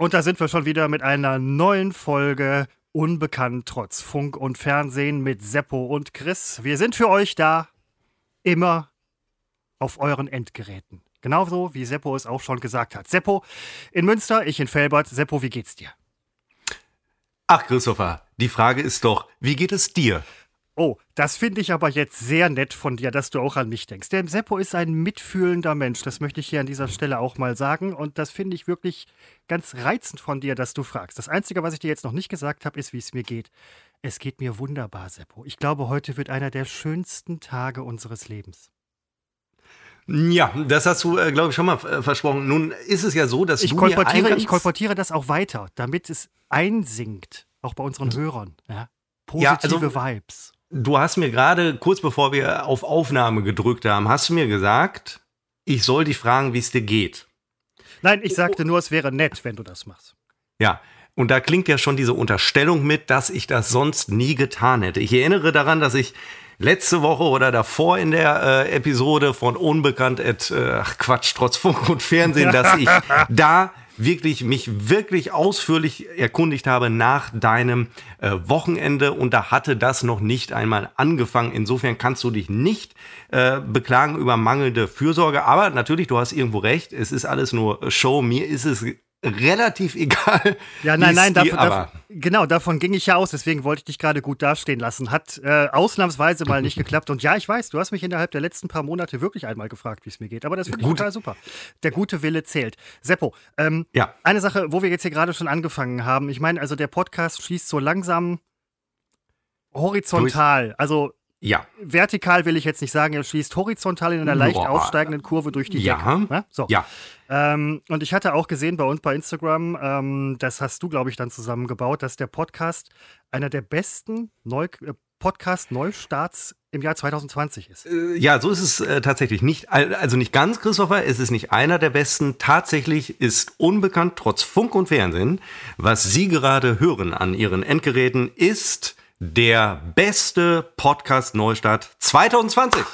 Und da sind wir schon wieder mit einer neuen Folge Unbekannt trotz Funk und Fernsehen mit Seppo und Chris. Wir sind für euch da, immer auf euren Endgeräten. Genauso wie Seppo es auch schon gesagt hat. Seppo in Münster, ich in Felbert. Seppo, wie geht's dir? Ach, Christopher, die Frage ist doch, wie geht es dir? Oh, das finde ich aber jetzt sehr nett von dir, dass du auch an mich denkst. Der Seppo ist ein mitfühlender Mensch, das möchte ich hier an dieser Stelle auch mal sagen. Und das finde ich wirklich ganz reizend von dir, dass du fragst. Das Einzige, was ich dir jetzt noch nicht gesagt habe, ist, wie es mir geht. Es geht mir wunderbar, Seppo. Ich glaube, heute wird einer der schönsten Tage unseres Lebens. Ja, das hast du, äh, glaube ich, schon mal äh, versprochen. Nun ist es ja so, dass ich du kolportiere, ich kolportiere das auch weiter, damit es einsinkt, auch bei unseren Hörern. Ja? Positive Ja, also- Vibes. Du hast mir gerade, kurz bevor wir auf Aufnahme gedrückt haben, hast du mir gesagt, ich soll dich fragen, wie es dir geht. Nein, ich sagte nur, es wäre nett, wenn du das machst. Ja, und da klingt ja schon diese Unterstellung mit, dass ich das sonst nie getan hätte. Ich erinnere daran, dass ich letzte Woche oder davor in der äh, Episode von Unbekannt at, äh, ach Quatsch, trotz Funk und Fernsehen, dass ich da wirklich mich wirklich ausführlich erkundigt habe nach deinem äh, Wochenende und da hatte das noch nicht einmal angefangen. Insofern kannst du dich nicht äh, beklagen über mangelnde Fürsorge, aber natürlich, du hast irgendwo recht, es ist alles nur Show. Mir ist es relativ egal. Ja, nein, nein, davon, davon, genau, davon ging ich ja aus, deswegen wollte ich dich gerade gut dastehen lassen. Hat äh, ausnahmsweise mal nicht geklappt. Und ja, ich weiß, du hast mich innerhalb der letzten paar Monate wirklich einmal gefragt, wie es mir geht. Aber das finde ich total super. Der gute Wille zählt. Seppo, ähm, Ja. eine Sache, wo wir jetzt hier gerade schon angefangen haben. Ich meine, also der Podcast schießt so langsam horizontal. Also ja, vertikal will ich jetzt nicht sagen, er schießt horizontal in einer leicht Boah. aufsteigenden Kurve durch die Ja. Decke. Ne? So. ja. Ähm, und ich hatte auch gesehen bei uns bei Instagram, ähm, das hast du, glaube ich, dann zusammengebaut, dass der Podcast einer der besten Neu äh, Podcast-Neustarts im Jahr 2020 ist. Äh, Ja, so ist es äh, tatsächlich nicht. al- Also nicht ganz, Christopher. Es ist nicht einer der besten. Tatsächlich ist unbekannt, trotz Funk und Fernsehen, was Sie gerade hören an Ihren Endgeräten, ist der beste Podcast Neustart 2020.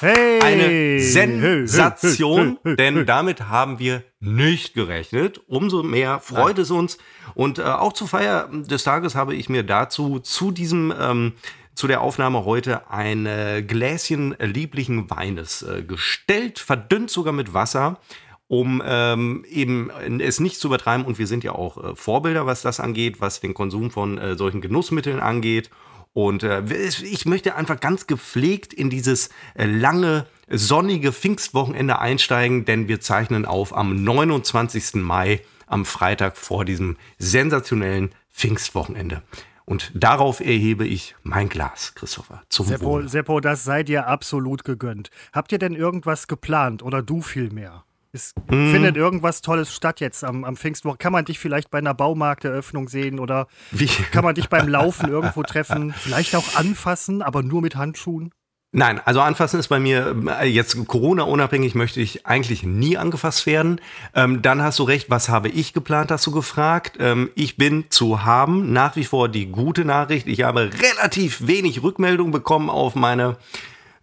Hey! Eine Sensation, Hey, hey, denn damit haben wir nicht gerechnet. Umso mehr freut es uns. Und äh, auch zur Feier des Tages habe ich mir dazu zu diesem ähm, zu der Aufnahme heute ein äh, Gläschen lieblichen Weines äh, gestellt, verdünnt sogar mit Wasser, um ähm, eben es nicht zu übertreiben. Und wir sind ja auch äh, Vorbilder, was das angeht, was den Konsum von äh, solchen Genussmitteln angeht. Und äh, ich möchte einfach ganz gepflegt in dieses äh, lange, sonnige Pfingstwochenende einsteigen, denn wir zeichnen auf am 29. Mai, am Freitag vor diesem sensationellen Pfingstwochenende. Und darauf erhebe ich mein Glas, Christopher, zum Seppo, Wohle. Seppo, das sei dir absolut gegönnt. Habt ihr denn irgendwas geplant oder du vielmehr? Ist, Hm. Findet irgendwas Tolles statt jetzt am, am Pfingstwochen? Kann man dich vielleicht bei einer Baumarkteröffnung sehen oder Wie? kann man dich beim Laufen irgendwo treffen? Vielleicht auch anfassen, aber nur mit Handschuhen? Nein, also anfassen ist bei mir äh, jetzt Corona-unabhängig möchte ich eigentlich nie angefasst werden. Ähm, dann hast du recht, was habe ich geplant, hast du gefragt. Ähm, ich bin zu haben, nach wie vor die gute Nachricht. Ich habe relativ wenig Rückmeldung bekommen auf meine,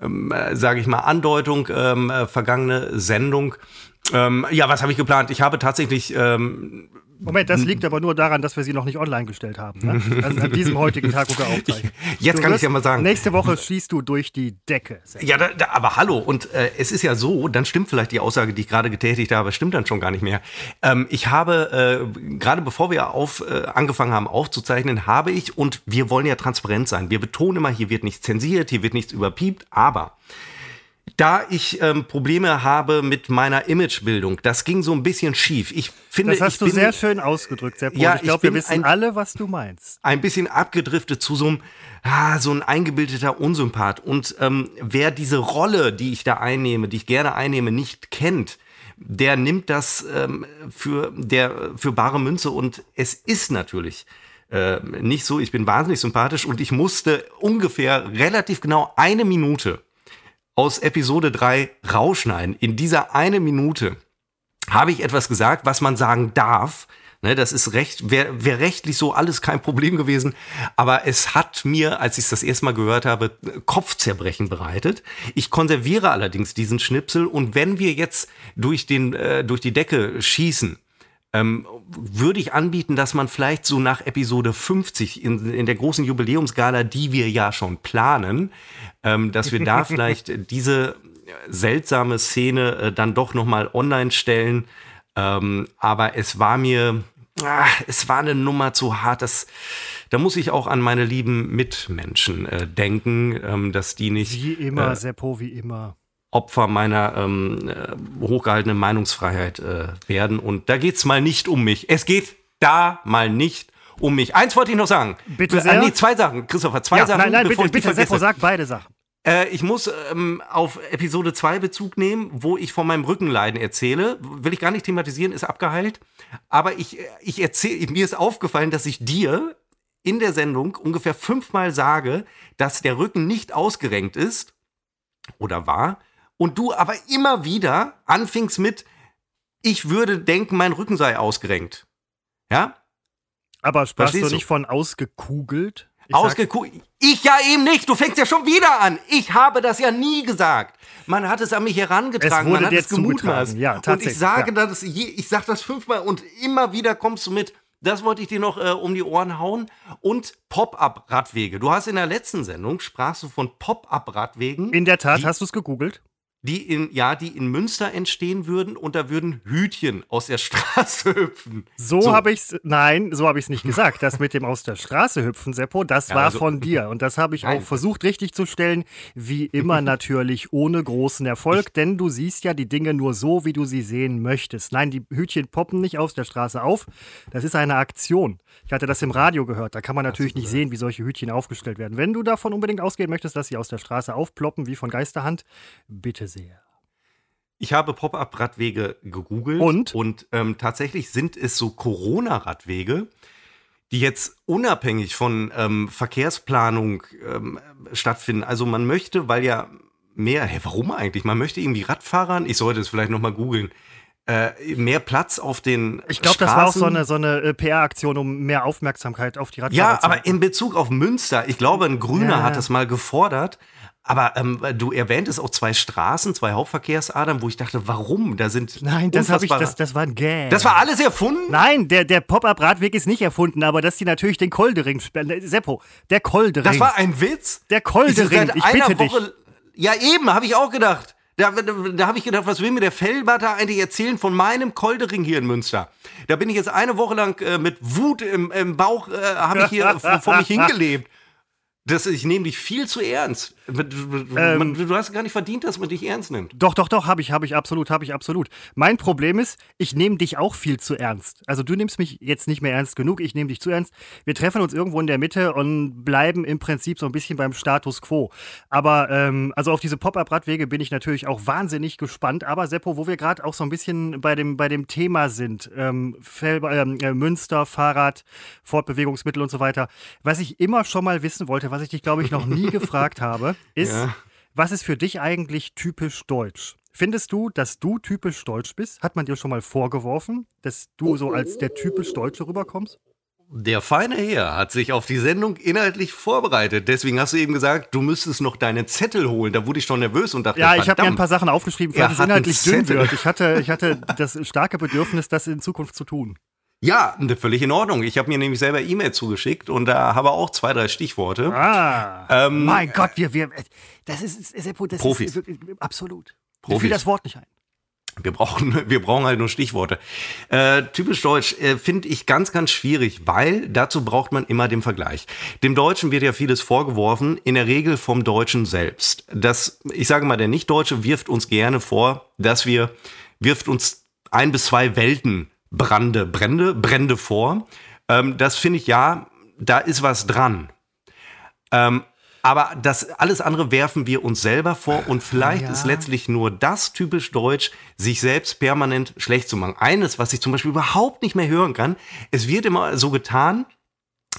ähm, äh, sage ich mal, Andeutung, ähm, äh, vergangene Sendung. Ähm, ja, was habe ich geplant? Ich habe tatsächlich ähm, Moment, das liegt aber nur daran, dass wir sie noch nicht online gestellt haben. Ne? Also an diesem heutigen Tag, wo wir aufzeichnen. jetzt Du kann ich ja mal sagen. Nächste Woche schießt du durch die Decke. Ja, da, da, aber hallo, und äh, es ist ja so, dann stimmt vielleicht die Aussage, die ich gerade getätigt habe, stimmt dann schon gar nicht mehr. Ähm, ich habe, äh, gerade bevor wir auf, äh, angefangen haben aufzuzeichnen, habe ich, und wir wollen ja transparent sein, wir betonen immer, hier wird nichts zensiert, hier wird nichts überpiept, aber da ich ähm, Probleme habe mit meiner Imagebildung, das ging so ein bisschen schief. Ich finde, Das hast du bin sehr schön ausgedrückt, Seppo. Ja, ich glaube, wir wissen ein- alle, was du meinst. ein bisschen abgedriftet zu so einem, ah, so ein eingebildeter Unsympath. Und ähm, wer diese Rolle, die ich da einnehme, die ich gerne einnehme, nicht kennt, der nimmt das ähm, für, der, für bare Münze. Und es ist natürlich äh, nicht so. Ich bin wahnsinnig sympathisch und ich musste ungefähr relativ genau eine Minute aus Episode 3 rausschneiden. In dieser eine Minute habe ich etwas gesagt, was man sagen darf. Ne, das ist recht, wäre wär rechtlich so alles kein Problem gewesen. Aber es hat mir, als ich es das erste Mal gehört habe, Kopfzerbrechen bereitet. Ich konserviere allerdings diesen Schnipsel und wenn wir jetzt durch, den, äh, durch die Decke schießen, ähm, würde ich anbieten, dass man vielleicht so nach Episode 50 in, in der großen Jubiläumsgala, die wir ja schon planen, ähm, dass wir da vielleicht diese seltsame Szene äh, dann doch noch mal online stellen. Ähm, aber es war mir, ah, es war eine Nummer zu hart. Das, da muss ich auch an meine lieben Mitmenschen äh, denken, ähm, dass die nicht. Wie immer, äh, Seppo, wie immer. Opfer meiner ähm, äh, hochgehaltenen Meinungsfreiheit äh, werden. Und da geht es mal nicht um mich. Es geht da mal nicht um mich. Eins wollte ich noch sagen. Bitte äh, sehr. Äh, nee, zwei Sachen, Christopher. Zwei ja, Sachen. Nein, nein, bitte, bitte Seppo, sag beide Sachen. Äh, ich muss ähm, auf Episode 2 Bezug nehmen, wo ich von meinem Rückenleiden erzähle. Will ich gar nicht thematisieren, ist abgeheilt. Aber ich, ich erzähle, mir ist aufgefallen, dass ich dir in der Sendung ungefähr fünfmal sage, dass der Rücken nicht ausgerenkt ist oder war und du aber immer wieder anfingst mit, ich würde denken, mein Rücken sei ausgerenkt. Ja? Aber sprachst Verstehst du nicht von ausgekugelt? Ausgekugelt? Ich ja eben nicht. Du fängst ja schon wieder an. Ich habe das ja nie gesagt. Man hat es an mich herangetragen. Es wurde man hat es gemutmaßt. Ja, und ich sage ja. das, ich sage das fünfmal und immer wieder kommst du mit. Das wollte ich dir noch äh, um die Ohren hauen. Und Pop-up-Radwege. Du hast in der letzten Sendung sprachst du von Pop-up-Radwegen. In der Tat, hast du es gegoogelt? Die in, ja, die in Münster entstehen würden und da würden Hütchen aus der Straße hüpfen. So, so. habe ich es, nein, so habe ich es nicht gesagt. Das mit dem aus der Straße hüpfen, Seppo, das ja, war also, von dir. Und das habe ich nein. auch versucht richtig zu stellen. Wie immer natürlich ohne großen Erfolg, denn du siehst ja die Dinge nur so, wie du sie sehen möchtest. Nein, die Hütchen poppen nicht aus der Straße auf. Das ist eine Aktion. Ich hatte das im Radio gehört. Da kann man natürlich nicht sehen, wie solche Hütchen aufgestellt werden. Wenn du davon unbedingt ausgehen möchtest, dass sie aus der Straße aufploppen, wie von Geisterhand, bitte sehr. Ich habe Pop-up-Radwege gegoogelt und, und ähm, tatsächlich sind es so Corona-Radwege, die jetzt unabhängig von ähm, Verkehrsplanung ähm, stattfinden. Also man möchte, weil ja mehr, hey, warum eigentlich? Man möchte irgendwie Radfahrern, ich sollte es vielleicht nochmal googeln, äh, mehr Platz auf den Ich glaube, das war auch so eine, so eine äh, PR-Aktion, um mehr Aufmerksamkeit auf die Radfahrer ja, zu Ja, aber in Bezug auf Münster, ich glaube, ein Grüner ja, hat das mal gefordert. Aber ähm, du erwähntest auch zwei Straßen, zwei Hauptverkehrsadern, wo ich dachte, warum? Da sind Nein, das habe ich, das, das war ein Gag. Das war alles erfunden? Nein, der, der Pop-Up-Radweg ist nicht erfunden, aber dass die natürlich den Koldering sperren. Äh, Seppo, der Koldering. Das war ein Witz? Der Koldering, ich, ich bitte Woche, dich. Ja, eben, habe ich auch gedacht. Da, da, da habe ich gedacht, was will mir der Fellbatter eigentlich erzählen von meinem Koldering hier in Münster? Da bin ich jetzt eine Woche lang äh, mit Wut im, im Bauch, äh, habe ich hier vor mich hingelebt. Das, ich nehme dich viel zu ernst. Ähm, du hast gar nicht verdient, dass man dich ernst nimmt. Doch, doch, doch, habe ich, habe ich absolut, habe ich absolut. Mein Problem ist, ich nehme dich auch viel zu ernst. Also du nimmst mich jetzt nicht mehr ernst genug, ich nehme dich zu ernst. Wir treffen uns irgendwo in der Mitte und bleiben im Prinzip so ein bisschen beim Status quo. Aber ähm, also auf diese Pop-up-Radwege bin ich natürlich auch wahnsinnig gespannt. Aber Seppo, wo wir gerade auch so ein bisschen bei dem, bei dem Thema sind, ähm, ähm, äh, Münster, Fahrrad, Fortbewegungsmittel und so weiter, was ich immer schon mal wissen wollte, was ich dich, glaube ich, noch nie gefragt habe, ist, ja. was ist für dich eigentlich typisch deutsch? Findest du, dass du typisch deutsch bist? Hat man dir schon mal vorgeworfen, dass du so als der typisch Deutsche rüberkommst? Der feine Herr hat sich auf die Sendung inhaltlich vorbereitet. Deswegen hast du eben gesagt, du müsstest noch deine Zettel holen. Da wurde ich schon nervös und dachte, ja, ich habe mir ein paar Sachen aufgeschrieben, falls es inhaltlich dünn wird. Ich hatte, ich hatte das starke Bedürfnis, das in Zukunft zu tun. Ja, völlig in Ordnung. Ich habe mir nämlich selber E-Mail zugeschickt und da habe auch zwei, drei Stichworte. Ah, ähm, mein Gott, wir, wir, das ist, das Profis. Ist, absolut. Profis. Fiel das Wort nicht ein. Wir brauchen, wir brauchen halt nur Stichworte. Äh, typisch deutsch äh, finde ich ganz, ganz schwierig, weil dazu braucht man immer den Vergleich. Dem Deutschen wird ja vieles vorgeworfen, in der Regel vom Deutschen selbst. Das, ich sage mal, der Nicht-Deutsche wirft uns gerne vor, dass wir, wirft uns ein bis zwei Welten Brande, Brände, Brände vor. Ähm, das finde ich ja, da ist was dran. Ähm, aber das alles andere werfen wir uns selber vor und vielleicht ja. ist letztlich nur das typisch deutsch, sich selbst permanent schlecht zu machen. Eines, was ich zum Beispiel überhaupt nicht mehr hören kann, es wird immer so getan,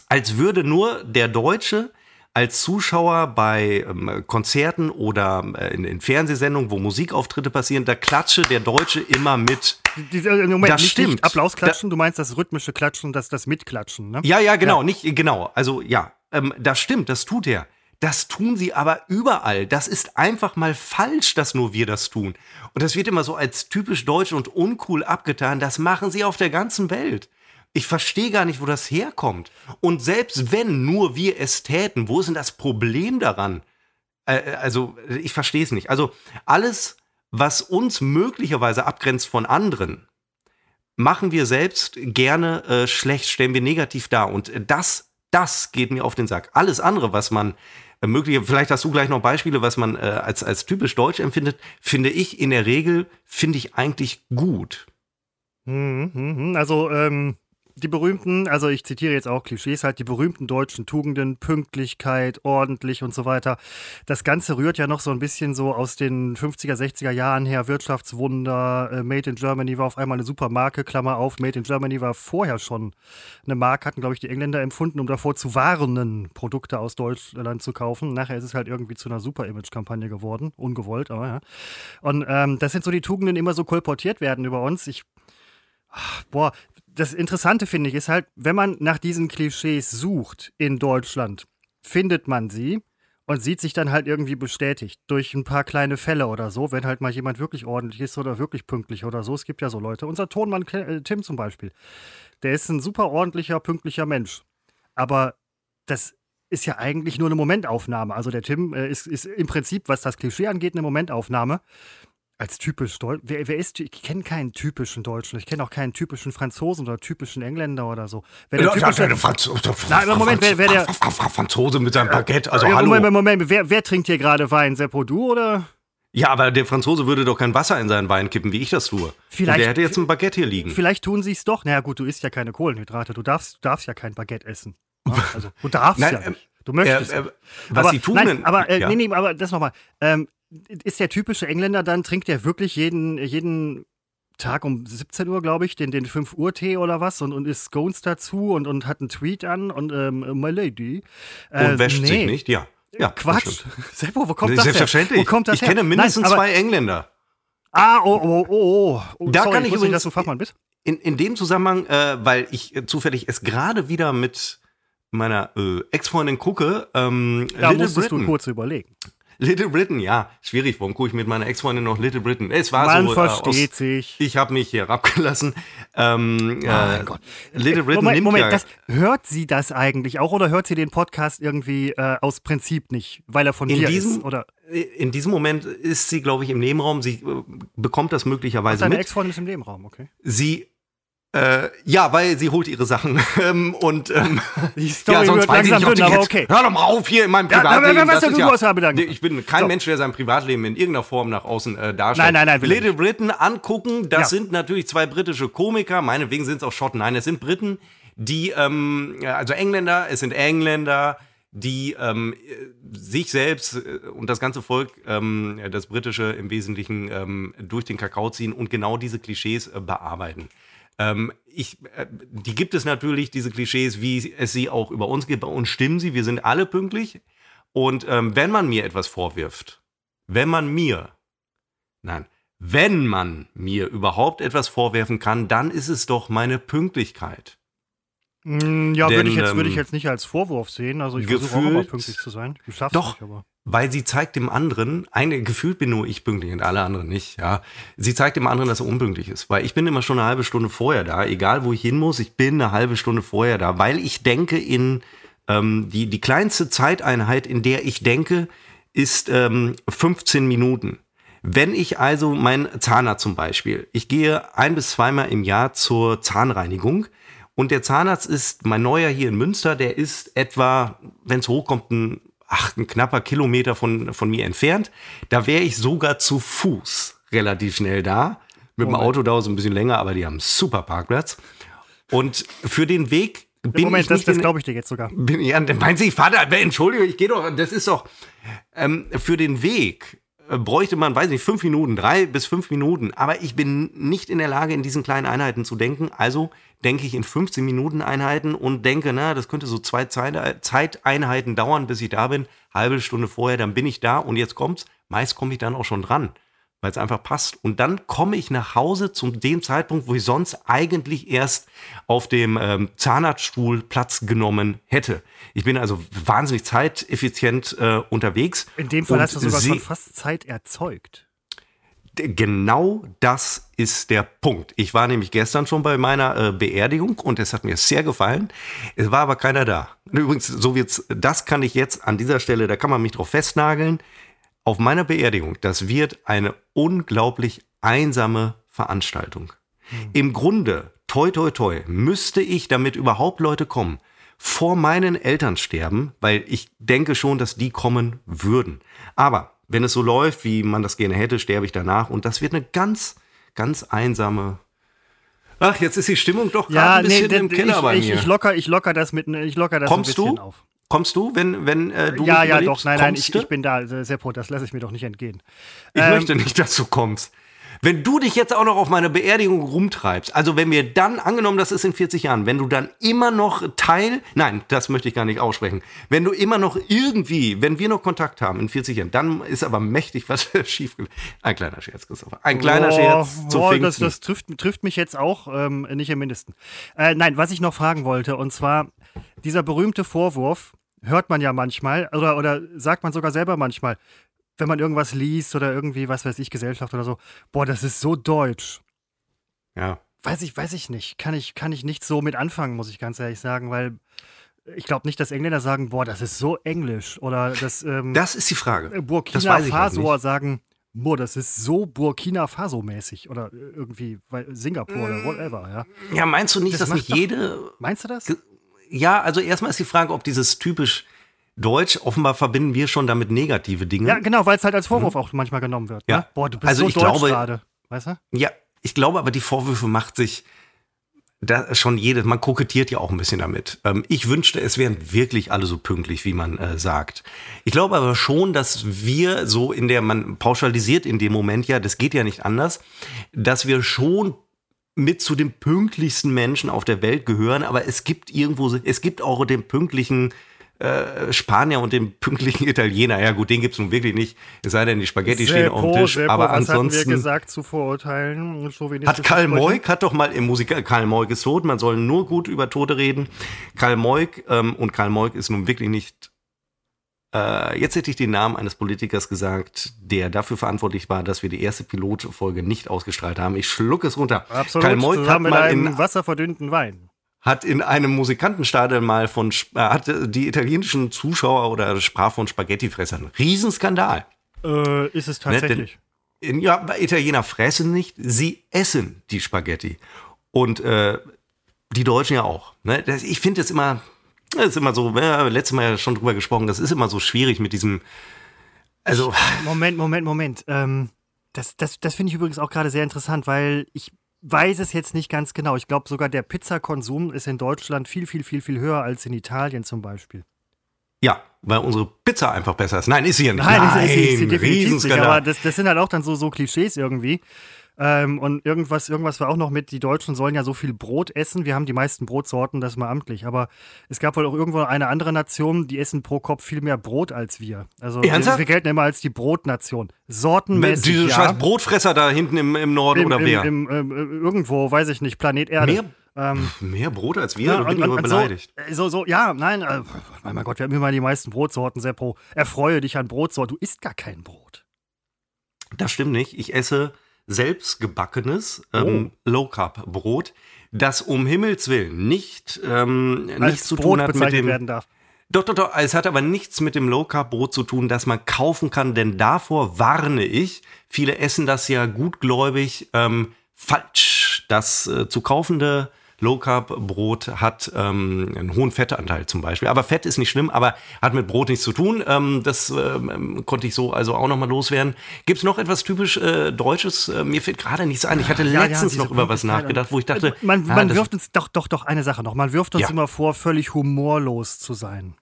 als würde nur der Deutsche als Zuschauer bei ähm, Konzerten oder äh, in, in, Fernsehsendungen, wo Musikauftritte passieren, da klatsche der Deutsche immer mit. Äh, Moment, das nicht, stimmt. Nicht Applausklatschen, da, du meinst das rhythmische Klatschen, das, das Mitklatschen, ne? Ja, ja, genau, ja. nicht genau. Also ja, ähm, das stimmt, das tut er. Das tun sie aber überall. Das ist einfach mal falsch, dass nur wir das tun. Und das wird immer so als typisch deutsch und uncool abgetan. Das machen sie auf der ganzen Welt. Ich verstehe gar nicht, wo das herkommt. Und selbst wenn nur wir es täten, wo ist denn das Problem daran? Äh, also, ich verstehe es nicht. Also, alles, was uns möglicherweise abgrenzt von anderen, machen wir selbst gerne äh, schlecht, stellen wir negativ dar. Und das, das geht mir auf den Sack. Alles andere, was man äh, möglich, vielleicht hast du gleich noch Beispiele, was man äh, als, als typisch deutsch empfindet, finde ich in der Regel, finde ich eigentlich gut. Hm, hm, hm. Also, ähm, die berühmten, also ich zitiere jetzt auch Klischees, halt die berühmten deutschen Tugenden, Pünktlichkeit, ordentlich und so weiter. Das Ganze rührt ja noch so ein bisschen so aus den 50er, 60er Jahren her. Wirtschaftswunder, äh, Made in Germany war auf einmal eine super Marke, Klammer auf. Made in Germany war vorher schon eine Marke, hatten, glaube ich, die Engländer empfunden, um davor zu warnen, Produkte aus Deutschland zu kaufen. Nachher ist es halt irgendwie zu einer Super-Image-Kampagne geworden, ungewollt, aber ja. Und ähm, das sind so die Tugenden, die immer so kolportiert werden über uns. Ich boah, das Interessante finde ich ist halt, wenn man nach diesen Klischees sucht in Deutschland, findet man sie und sieht sich dann halt irgendwie bestätigt durch ein paar kleine Fälle oder so, wenn halt mal jemand wirklich ordentlich ist oder wirklich pünktlich oder so. Es gibt ja so Leute. Unser Tonmann äh, Tim zum Beispiel, der ist ein super ordentlicher, pünktlicher Mensch. Aber das ist ja eigentlich nur eine Momentaufnahme. Also der Tim äh, ist, ist im Prinzip, was das Klischee angeht, eine Momentaufnahme. Als typisch Deutsch. Wer, wer, ist. Ich kenne keinen typischen Deutschen. Ich kenne auch keinen typischen Franzosen oder typischen Engländer oder so. Wer der ja, typische, Franz Nein, Moment, wer, wer der. Franzose mit seinem Baguette, also hallo. Moment, Moment, wer, wer trinkt hier gerade Wein? Seppo, du oder? Ja, aber der Franzose würde doch kein Wasser in seinen Wein kippen, wie ich das tue. Vielleicht, Und der hätte jetzt ein Baguette hier liegen. Vielleicht tun sie es doch. Naja, gut, du isst ja keine Kohlenhydrate. Du darfst, du darfst ja kein Baguette essen. Also, du darfst Nein, ja nicht. Du möchtest. Äh, äh, was aber, sie tun. Nein, aber, äh, ja. nee, nee, aber das nochmal. Ähm, ist der typische Engländer dann, trinkt der wirklich jeden, jeden Tag um 17 Uhr, glaube ich, den, den 5 Uhr Tee oder was und, und isst Scones dazu und, und hat einen Tweet an und ähm, My Lady. Äh, und wäscht nee. sich nicht, ja. ja Quatsch. Seppo, wo kommt nee, das Selbstverständlich. Her? Wo kommt das ich her? kenne mindestens Nein, zwei Engländer. Ah, oh, oh, oh, oh. Da Sorry, kann ich, ich übrigens, dass du Fachmann bist. In, in dem Zusammenhang, äh, weil ich äh, zufällig es gerade wieder mit meiner äh, Ex-Freundin gucke. Ähm, da Little musstest Britain. du kurz überlegen. Little Britain, ja, schwierig. Warum gucke ich mit meiner Ex-Freundin noch Little Britain? Es war Man so. versteht äh, aus, sich. Ich habe mich hier abgelassen. Ähm, oh äh, Gott. Little Britain Moment, nimmt Moment, das, hört sie das eigentlich auch oder hört sie den Podcast irgendwie äh, aus Prinzip nicht, weil er von in dir diesem, ist? Oder? In diesem Moment ist sie, glaube ich, im Nebenraum. Sie äh, bekommt das möglicherweise Ach, deine mit. Ex-Freundin ist im Nebenraum, okay. Sie äh, ja, weil sie holt ihre Sachen. Ähm, und ähm, die Story ja, sonst weiß ich nicht, dünn, aber okay. Hör doch mal auf hier in meinem Privatleben. Ja, was das du ja, habe, danke. Ich bin kein so. Mensch, der sein Privatleben in irgendeiner Form nach außen äh, darstellt. Nein, nein, nein. Little Britain angucken, das ja. sind natürlich zwei britische Komiker. Meinetwegen sind es auch Schotten. Nein, es sind Briten, die, ähm, also Engländer, es sind Engländer, die ähm, sich selbst äh, und das ganze Volk, ähm, das britische im Wesentlichen, ähm, durch den Kakao ziehen und genau diese Klischees äh, bearbeiten. Ähm, ich, äh, die gibt es natürlich, diese Klischees, wie es sie auch über uns gibt. Bei uns stimmen sie, wir sind alle pünktlich. Und ähm, wenn man mir etwas vorwirft, wenn man mir, nein, wenn man mir überhaupt etwas vorwerfen kann, dann ist es doch meine Pünktlichkeit. Mm, ja, würde ich, jetzt, würd ich ähm, jetzt nicht als Vorwurf sehen. Also ich versuche auch immer pünktlich zu sein. Ich schaff's doch, nicht, aber weil sie zeigt dem anderen, eine, gefühlt bin nur ich pünktlich und alle anderen nicht, ja. Sie zeigt dem anderen, dass er unpünktlich ist, weil ich bin immer schon eine halbe Stunde vorher da, egal wo ich hin muss, ich bin eine halbe Stunde vorher da, weil ich denke in, ähm, die, die kleinste Zeiteinheit, in der ich denke, ist ähm, 15 Minuten. Wenn ich also mein Zahnarzt zum Beispiel, ich gehe ein bis zweimal im Jahr zur Zahnreinigung und der Zahnarzt ist mein neuer hier in Münster, der ist etwa, wenn es hochkommt, ein ach, ein knapper Kilometer von, von mir entfernt. Da wäre ich sogar zu Fuß relativ schnell da. Mit Moment. dem Auto dauert es ein bisschen länger, aber die haben einen super Parkplatz. Und für den Weg bin Moment, ich das, das glaube ich dir jetzt sogar. Bin, ja, meinen Sie, Vater, Entschuldigung, ich gehe doch, das ist doch, ähm, für den Weg bräuchte man, weiß nicht, fünf Minuten, drei bis fünf Minuten. Aber ich bin nicht in der Lage, in diesen kleinen Einheiten zu denken. Also denke ich in 15 Minuten Einheiten und denke, na, das könnte so zwei Zeiteinheiten dauern, bis ich da bin. Halbe Stunde vorher, dann bin ich da und jetzt kommt's. Meist komme ich dann auch schon dran. Weil es einfach passt. Und dann komme ich nach Hause zu dem Zeitpunkt, wo ich sonst eigentlich erst auf dem ähm, Zahnarztstuhl Platz genommen hätte. Ich bin also wahnsinnig zeiteffizient äh, unterwegs. In dem Fall hast du sogar schon fast Zeit erzeugt. Genau das ist der Punkt. Ich war nämlich gestern schon bei meiner äh, Beerdigung und es hat mir sehr gefallen. Es war aber keiner da. Übrigens, so wird's, das kann ich jetzt an dieser Stelle, da kann man mich drauf festnageln auf meiner Beerdigung, das wird eine unglaublich einsame Veranstaltung. Mhm. Im Grunde, toi, toi, toi, müsste ich, damit überhaupt Leute kommen, vor meinen Eltern sterben, weil ich denke schon, dass die kommen würden. Aber wenn es so läuft, wie man das gerne hätte, sterbe ich danach und das wird eine ganz, ganz einsame Ach, jetzt ist die Stimmung doch gerade ja, ein bisschen nee, im Keller ich, bei mir. Ich locker, ich locker das mit, ich locker das Kommst ein bisschen du? auf. Kommst du, wenn, wenn äh, du Ja, ja, doch, nein, nein, ich, ich, bin da, Seppo, das lasse ich mir doch nicht entgehen. Ich ähm, möchte nicht, dass du kommst. Wenn du dich jetzt auch noch auf meine Beerdigung rumtreibst, also wenn wir dann, angenommen, das ist in 40 Jahren, wenn du dann immer noch Teil, nein, das möchte ich gar nicht aussprechen, wenn du immer noch irgendwie, wenn wir noch Kontakt haben in 40 Jahren, dann ist aber mächtig was schief. Ein kleiner Scherz, Christopher. Ein kleiner oh, Scherz zu oh, Das, das trifft, trifft, mich jetzt auch, ähm, nicht im Mindesten. Äh, nein, was ich noch fragen wollte, und zwar dieser berühmte Vorwurf, hört man ja manchmal, oder, oder sagt man sogar selber manchmal, wenn man irgendwas liest oder irgendwie, was weiß ich, Gesellschaft oder so, boah, das ist so deutsch. Ja. Weiß ich, weiß ich nicht. Kann ich, kann ich nicht so mit anfangen, muss ich ganz ehrlich sagen, weil ich glaube nicht, dass Engländer sagen, boah, das ist so englisch. Oder dass ähm, Das ist die Frage. Burkina halt Faso sagen, boah, das ist so Burkina Faso-mäßig. Oder irgendwie Singapur oder whatever, ja. Ja, meinst du nicht, das dass nicht jede. Meinst du das? Ja, also erstmal ist die Frage, ob dieses typisch Deutsch, offenbar verbinden wir schon damit negative Dinge. Ja, genau, weil es halt als Vorwurf mhm. auch manchmal genommen wird. Ne? Ja. Boah, du bist also so ich glaube, gerade. Weißt du? Ja, ich glaube aber, die Vorwürfe macht sich da schon jedes, man kokettiert ja auch ein bisschen damit. Ähm, ich wünschte, es wären wirklich alle so pünktlich, wie man äh, sagt. Ich glaube aber schon, dass wir so in der, man pauschalisiert in dem Moment ja, das geht ja nicht anders, dass wir schon mit zu den pünktlichsten Menschen auf der Welt gehören, aber es gibt irgendwo, es gibt auch den pünktlichen äh, Spanier und den pünktlichen Italiener. Ja gut, den gibt es nun wirklich nicht, es sei denn, die Spaghetti Seppo, stehen auf dem Tisch. Aber was ansonsten. Hatten wir gesagt zu Vorurteilen? Hat Karl Moik, hat doch mal im Musiker, Karl Moik ist tot, man soll nur gut über Tote reden. Karl Moik, ähm, und Karl Moik ist nun wirklich nicht äh, jetzt hätte ich den Namen eines Politikers gesagt, der dafür verantwortlich war, dass wir die erste Pilotfolge nicht ausgestrahlt haben. Ich schlucke es runter. Absolut. Karl Moik hat mal in wasserverdünnten Wein hat in einem Musikantenstadel mal von, äh, hat die italienischen Zuschauer oder sprach von Spaghettifressern. Riesenskandal. Äh, ist es tatsächlich. Ne, denn, ja, Italiener fressen nicht, sie essen die Spaghetti. Und äh, die Deutschen ja auch. Ne? Das, ich finde es immer, das ist immer so, wir haben letztes Mal ja schon drüber gesprochen, das ist immer so schwierig mit diesem. Also. Moment, Moment, Moment. Ähm, das das, das finde ich übrigens auch gerade sehr interessant, weil ich weiß es jetzt nicht ganz genau. Ich glaube sogar, der Pizzakonsum ist in Deutschland viel, viel, viel, viel höher als in Italien zum Beispiel. Ja, weil unsere Pizza einfach besser ist. Nein, ist sie ja nicht. Nein, Nein ist, ist, ist sie definitiv nicht. Aber das, das sind halt auch dann so, so Klischees irgendwie. Ähm, und irgendwas, irgendwas war auch noch mit, die Deutschen sollen ja so viel Brot essen. Wir haben die meisten Brotsorten, das ist mal amtlich. Aber es gab wohl auch irgendwo eine andere Nation, die essen pro Kopf viel mehr Brot als wir. Also Ernsthaft? wir, gelten immer als die Brotnation. Sortenmäßig. Diese ja. scheiß Brotfresser da hinten im, im Norden Im, oder wer? Im, im, äh, irgendwo, weiß ich nicht, Planet Erde. Mehr ähm, Mehr Brot als wir? Ja, da bin ich aber beleidigt. So, so, ja, nein, äh, mein Gott, wir haben immer die meisten Brotsorten, Seppo. Erfreue dich an Brotsorten. Du isst gar kein Brot. Das stimmt nicht. Ich esse selbstgebackenes ähm, oh. Low Carb Brot, das um Himmels willen nicht ähm, nichts zu tun hat mit dem werden darf. Doch, doch, doch. Es hat aber nichts mit dem Low Carb Brot zu tun, das man kaufen kann, denn davor warne ich. Viele essen das ja gutgläubig ähm, falsch. Das äh, zu kaufende Low Carb Brot hat ähm, einen hohen Fettanteil zum Beispiel. Aber Fett ist nicht schlimm, aber hat mit Brot nichts zu tun. Ähm, das ähm, konnte ich so also auch nochmal loswerden. Gibt es noch etwas typisch äh, Deutsches? Äh, mir fällt gerade nichts ein. Ich hatte ja, letztens ja, noch über was nachgedacht, wo ich dachte. Man, man wirft uns doch, doch, doch eine Sache noch. Man wirft uns ja. immer vor, völlig humorlos zu sein.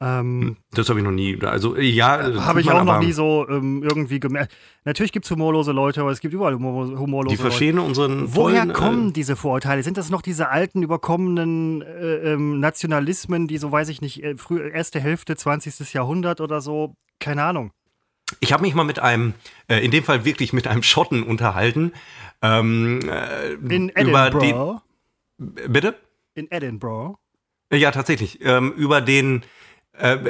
Ähm, hm, das habe ich noch nie. Also ja, äh, habe ich auch noch nie so ähm, irgendwie gemerkt. Natürlich gibt es humorlose Leute, aber es gibt überall humor humorlose Die verstehen Leute. unseren. Woher vollen, kommen äh, diese Vorurteile? Sind das noch diese alten, überkommenen äh, ähm, Nationalismen, die so, weiß ich nicht, äh, früh, erste Hälfte 20. Jahrhundert oder so? Keine Ahnung. Ich habe mich mal mit einem, äh, in dem Fall wirklich mit einem Schotten unterhalten. Ähm, äh, In Edinburgh. Den, bitte? In Edinburgh. Ja, tatsächlich. Ähm, über den, äh,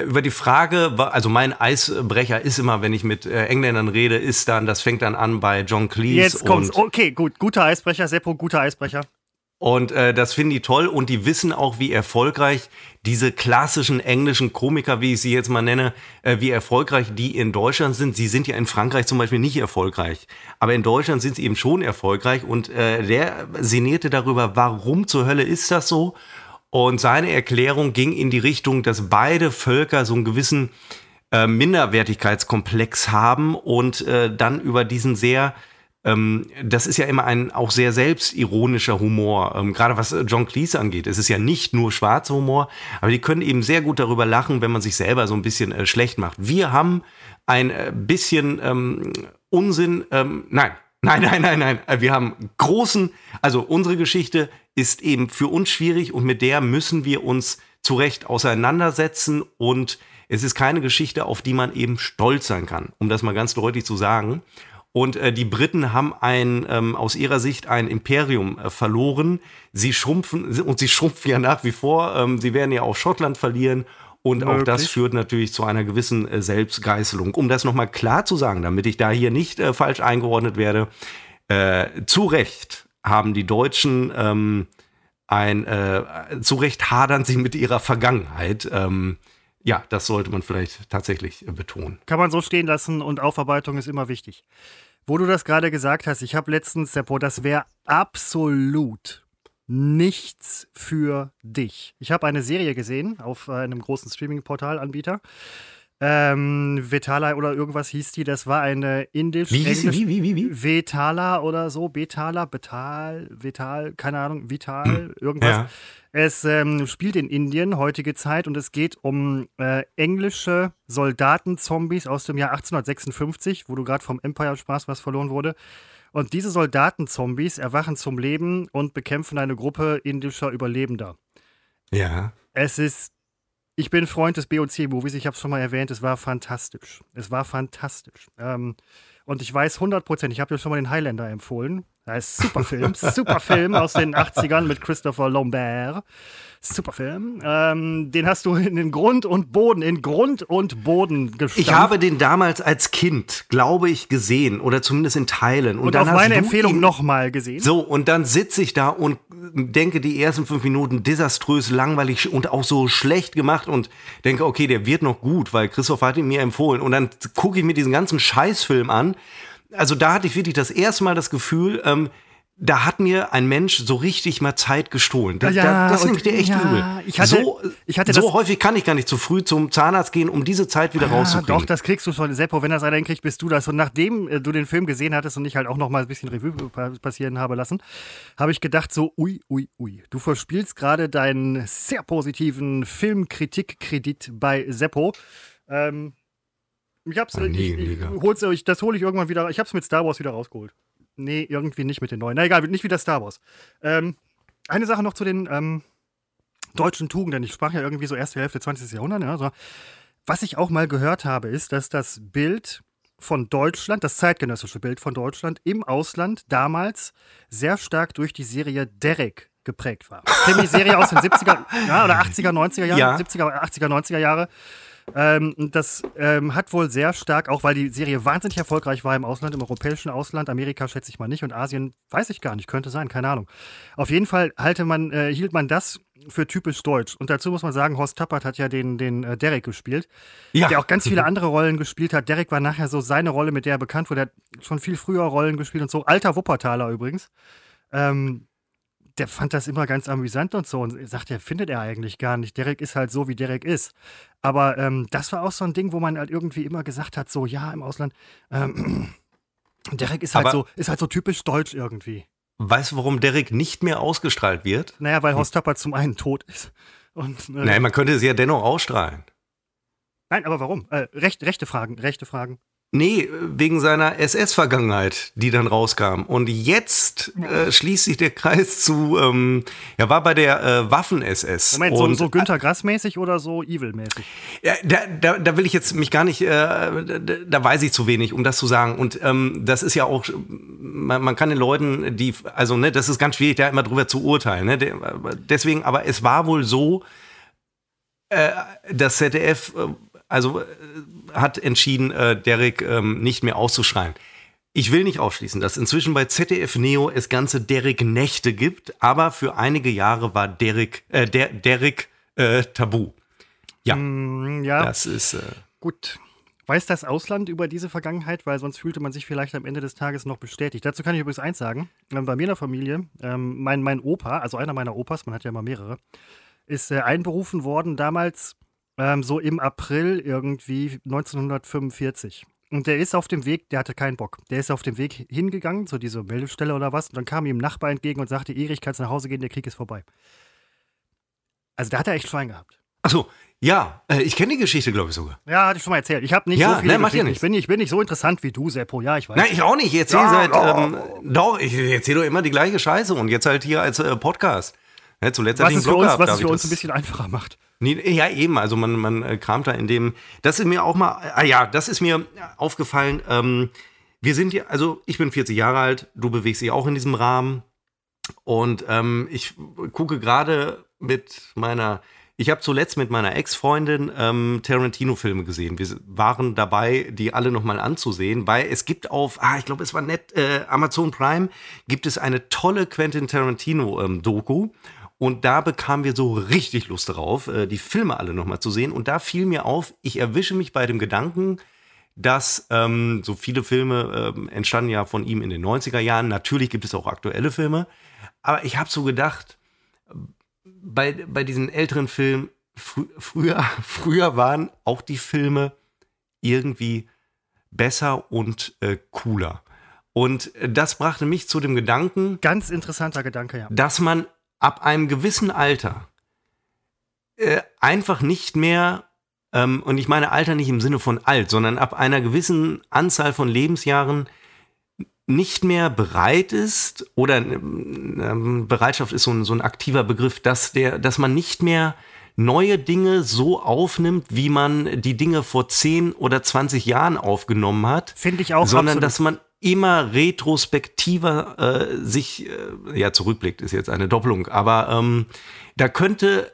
über die Frage, also mein Eisbrecher ist immer, wenn ich mit äh, Engländern rede, ist dann, das fängt dann an bei John Cleese. Jetzt kommt's. Okay, gut. Guter Eisbrecher, Seppo, guter Eisbrecher. Und äh, das finden die toll und die wissen auch, wie erfolgreich diese klassischen englischen Komiker, wie ich sie jetzt mal nenne, äh, wie erfolgreich die in Deutschland sind. Sie sind ja in Frankreich zum Beispiel nicht erfolgreich, aber in Deutschland sind sie eben schon erfolgreich und äh, der sinnierte darüber, warum zur Hölle ist das so? Und seine Erklärung ging in die Richtung, dass beide Völker so einen gewissen äh, Minderwertigkeitskomplex haben und äh, dann über diesen sehr ähm, das ist ja immer ein auch sehr selbstironischer Humor, ähm, gerade was äh, John Cleese angeht. Es ist ja nicht nur schwarzer Humor, aber die können eben sehr gut darüber lachen, wenn man sich selber so ein bisschen äh, schlecht macht. Wir haben ein äh, bisschen ähm, Unsinn, ähm, nein, nein, nein, nein, nein. Äh, wir haben großen, also unsere Geschichte ist eben für uns schwierig und mit der müssen wir uns zu Recht auseinandersetzen und es ist keine Geschichte, auf die man eben stolz sein kann, um das mal ganz deutlich zu sagen. Und äh, die Briten haben ein, ähm, aus ihrer Sicht ein Imperium äh, verloren. Sie schrumpfen und sie schrumpfen ja nach wie vor. Ähm, sie werden ja auch Schottland verlieren. Und Möglich. auch das führt natürlich zu einer gewissen äh, Selbstgeißelung. Um das nochmal klar zu sagen, damit ich da hier nicht äh, falsch eingeordnet werde, äh, zu Recht haben die Deutschen ähm, ein, äh, zu Recht hadern sie mit ihrer Vergangenheit. Ähm, ja, das sollte man vielleicht tatsächlich äh, betonen. Kann man so stehen lassen und Aufarbeitung ist immer wichtig. Wo du das gerade gesagt hast, ich habe letztens, Seppo, das wäre absolut nichts für dich. Ich habe eine Serie gesehen auf einem großen Streaming-Portal-Anbieter. Ähm, Vetala oder irgendwas hieß die, das war eine indisch. Wie hieß Wie, wie, wie, wie? Vetala oder so, Betala, Betal, Vetal, keine Ahnung, Vital, irgendwas. Ja. Es ähm, spielt in Indien, heutige Zeit, und es geht um äh, englische Soldatenzombies aus dem Jahr 1856, wo du gerade vom Empire sprachst, was verloren wurde. Und diese Soldatenzombies erwachen zum Leben und bekämpfen eine Gruppe indischer Überlebender. Ja. Es ist ich bin Freund des BOC-Movies, ich habe es schon mal erwähnt, es war fantastisch. Es war fantastisch. Ähm, und ich weiß 100%, ich habe dir schon mal den Highlander empfohlen. Da ist super Film, super Film aus den 80ern mit Christopher Lambert. Super Film. Ähm, den hast du in den Grund und Boden, in Grund und Boden gestampft. Ich habe den damals als Kind, glaube ich, gesehen oder zumindest in Teilen. Und, und auf meine Empfehlung nochmal gesehen. So, und dann sitze ich da und denke die ersten fünf Minuten desaströs, langweilig und auch so schlecht gemacht und denke, okay, der wird noch gut, weil Christoph hat ihn mir empfohlen. Und dann gucke ich mir diesen ganzen Scheißfilm an also da hatte ich wirklich das erste Mal das Gefühl, ähm, da hat mir ein Mensch so richtig mal Zeit gestohlen. Da, ja, da, das ich dir echt ja, übel. Ich hatte, so ich hatte so häufig kann ich gar nicht zu früh zum Zahnarzt gehen, um diese Zeit wieder ah, rauszukriegen. Doch, das kriegst du schon. Seppo, wenn das einer hinkriegt, bist du das. Und nachdem äh, du den Film gesehen hattest und ich halt auch noch mal ein bisschen Revue passieren habe lassen, habe ich gedacht so, ui, ui, ui. Du verspielst gerade deinen sehr positiven Filmkritikkredit bei Seppo. Ähm, ich hab's, oh, nee, ich, ich, hol's euch, das hole ich irgendwann wieder. Ich hab's mit Star Wars wieder rausgeholt. Nee, irgendwie nicht mit den neuen. Na egal, nicht wieder Star Wars. Ähm, eine Sache noch zu den ähm, deutschen Tugenden. Ich sprach ja irgendwie so erste Hälfte 20. Jahrhundert. Ja, so. Was ich auch mal gehört habe, ist, dass das Bild von Deutschland, das zeitgenössische Bild von Deutschland im Ausland damals sehr stark durch die Serie Derek geprägt war. Krimiserie aus den 70er ja, oder 80er, 90er Jahren, ja. 70er, 80er, 90er Jahre. Ähm, das ähm, hat wohl sehr stark, auch weil die Serie wahnsinnig erfolgreich war im Ausland, im europäischen Ausland, Amerika schätze ich mal nicht und Asien weiß ich gar nicht, könnte sein, keine Ahnung. Auf jeden Fall halte man, äh, hielt man das für typisch deutsch. Und dazu muss man sagen, Horst Tappert hat ja den, den äh, Derek gespielt, ja. der auch ganz viele andere Rollen gespielt hat. Derek war nachher so seine Rolle, mit der er bekannt wurde. Er hat schon viel früher Rollen gespielt und so. Alter Wuppertaler übrigens. Ähm, der fand das immer ganz amüsant und so und sagt, er findet er eigentlich gar nicht. Derek ist halt so, wie Derek ist. Aber ähm, das war auch so ein Ding, wo man halt irgendwie immer gesagt hat, so ja, im Ausland, ähm, Derek ist halt, so, ist halt so typisch deutsch irgendwie. Weißt du, warum Derek nicht mehr ausgestrahlt wird? Naja, weil Horst Tapper zum einen tot ist. Und, äh, Nein, man könnte es ja dennoch ausstrahlen. Nein, aber warum? Äh, recht, rechte Fragen, rechte Fragen. Nee, wegen seiner SS-Vergangenheit, die dann rauskam. Und jetzt äh, schließt sich der Kreis zu, ähm, er war bei der äh, Waffen-SS. Moment, so, so Günter Grass-mäßig oder so Evil-mäßig? Ja, da, da, da will ich jetzt mich gar nicht, äh, da, da weiß ich zu wenig, um das zu sagen. Und ähm, das ist ja auch, man, man kann den Leuten, die, also ne, das ist ganz schwierig, da immer drüber zu urteilen. Ne? Deswegen, aber es war wohl so, äh, das ZDF äh, also äh, hat entschieden, äh, Derek ähm, nicht mehr auszuschreien. Ich will nicht ausschließen, dass inzwischen bei ZDF Neo es ganze Derek-Nächte gibt, aber für einige Jahre war Derek, äh, der, Derek äh, tabu. Ja, mm, ja. das ist. Äh, Gut. Weiß das Ausland über diese Vergangenheit? Weil sonst fühlte man sich vielleicht am Ende des Tages noch bestätigt. Dazu kann ich übrigens eins sagen. Ähm, bei mir in der Familie, ähm, mein, mein Opa, also einer meiner Opas, man hat ja immer mehrere, ist äh, einberufen worden damals ähm, so im April irgendwie 1945. Und der ist auf dem Weg, der hatte keinen Bock. Der ist auf dem Weg hingegangen, zu dieser Meldestelle oder was, und dann kam ihm ein Nachbar entgegen und sagte, Erich, kannst nach Hause gehen, der Krieg ist vorbei. Also da hat er echt Schwein gehabt. Achso, ja, äh, ich kenne die Geschichte, glaube ich sogar. Ja, hatte ich schon mal erzählt. Ich habe nicht ja, so viele ne, macht ja Ich bin, ich bin nicht so interessant wie du, Seppo. Ja, ich weiß. Nein, ich auch nicht. Ich erzähle Ja, seit, oh. ähm, doch, ich erzähle doch immer die gleiche Scheiße und jetzt halt hier als äh, Podcast. Ne, zuletzt was ich es für uns, gehabt, was es für uns ein bisschen einfacher macht. Nee, ja, eben. Also man, man äh, kramt da in dem. Das ist mir auch mal. Ah ja, das ist mir aufgefallen. Ähm, wir sind ja, also ich bin 40 Jahre alt, du bewegst dich auch in diesem Rahmen. Und ähm, ich gucke gerade mit meiner. Ich habe zuletzt mit meiner Ex-Freundin ähm, Tarantino-Filme gesehen. Wir waren dabei, die alle nochmal anzusehen, weil es gibt auf, ah, ich glaube, es war nett, äh, Amazon Prime, gibt es eine tolle Quentin Tarantino-Doku. Und da bekamen wir so richtig Lust darauf, äh, die Filme alle nochmal zu sehen. Und da fiel mir auf, ich erwische mich bei dem Gedanken, dass ähm, so viele Filme ähm, entstanden ja von ihm in den 90er Jahren. Natürlich gibt es auch aktuelle Filme. Aber ich habe so gedacht, bei, bei diesen älteren Filmen, frü früher, früher waren auch die Filme irgendwie besser und äh, cooler. Und äh, das brachte mich zu dem Gedanken, Ganz interessanter Gedanke, ja. dass man ab einem gewissen Alter äh, einfach nicht mehr, ähm, und ich meine Alter nicht im Sinne von alt, sondern ab einer gewissen Anzahl von Lebensjahren nicht mehr bereit ist, oder ähm, Bereitschaft ist so ein, so ein aktiver Begriff, dass, der, dass man nicht mehr neue Dinge so aufnimmt, wie man die Dinge vor 10 oder 20 Jahren aufgenommen hat Finde ich auch sondern absolut. dass man immer retrospektiver äh, sich, äh, ja, zurückblickt, ist jetzt eine Doppelung, aber ähm, da könnte,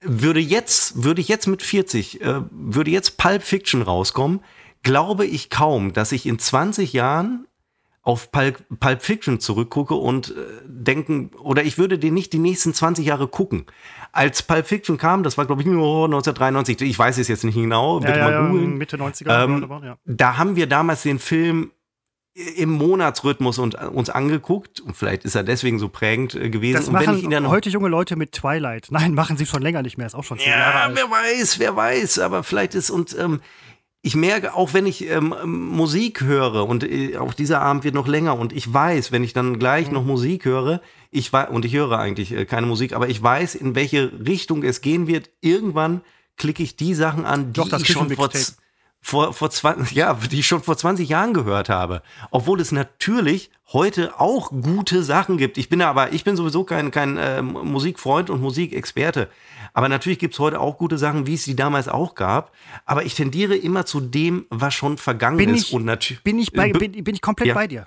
würde jetzt, würde ich jetzt mit 40, äh, würde jetzt Pulp Fiction rauskommen, glaube ich kaum, dass ich in 20 Jahren auf Pulp, Pulp Fiction zurückgucke und äh, denken, oder ich würde den nicht die nächsten 20 Jahre gucken. Als Pulp Fiction kam, das war glaube ich nur 1993, ich weiß es jetzt nicht genau, bitte ja, mal ja, googeln. Mitte 90er. Ähm, ja. Da haben wir damals den Film im Monatsrhythmus und, uns angeguckt und vielleicht ist er deswegen so prägend äh, gewesen. Das und wenn ich ihn machen heute junge Leute mit Twilight. Nein, machen sie schon länger nicht mehr. Ist auch schon zehn Jahre ja, alt. wer weiß, wer weiß, aber vielleicht ist und ähm, ich merke auch, wenn ich ähm, Musik höre und äh, auch dieser Abend wird noch länger und ich weiß, wenn ich dann gleich Mhm. noch Musik höre, ich weiß und ich höre eigentlich äh, keine Musik, aber ich weiß, in welche Richtung es gehen wird. Irgendwann klicke ich die Sachen an, die Doch, ich schon vor. Vor, vor 20, ja, die ich schon vor 20 Jahren gehört habe. Obwohl es natürlich heute auch gute Sachen gibt. Ich bin aber, ich bin sowieso kein, kein äh, Musikfreund und Musikexperte. Aber natürlich gibt es heute auch gute Sachen, wie es die damals auch gab. Aber ich tendiere immer zu dem, was schon vergangen Bin ist. ich- und. Bin ich, bei, Be- bin, bin ich komplett Ja. bei dir.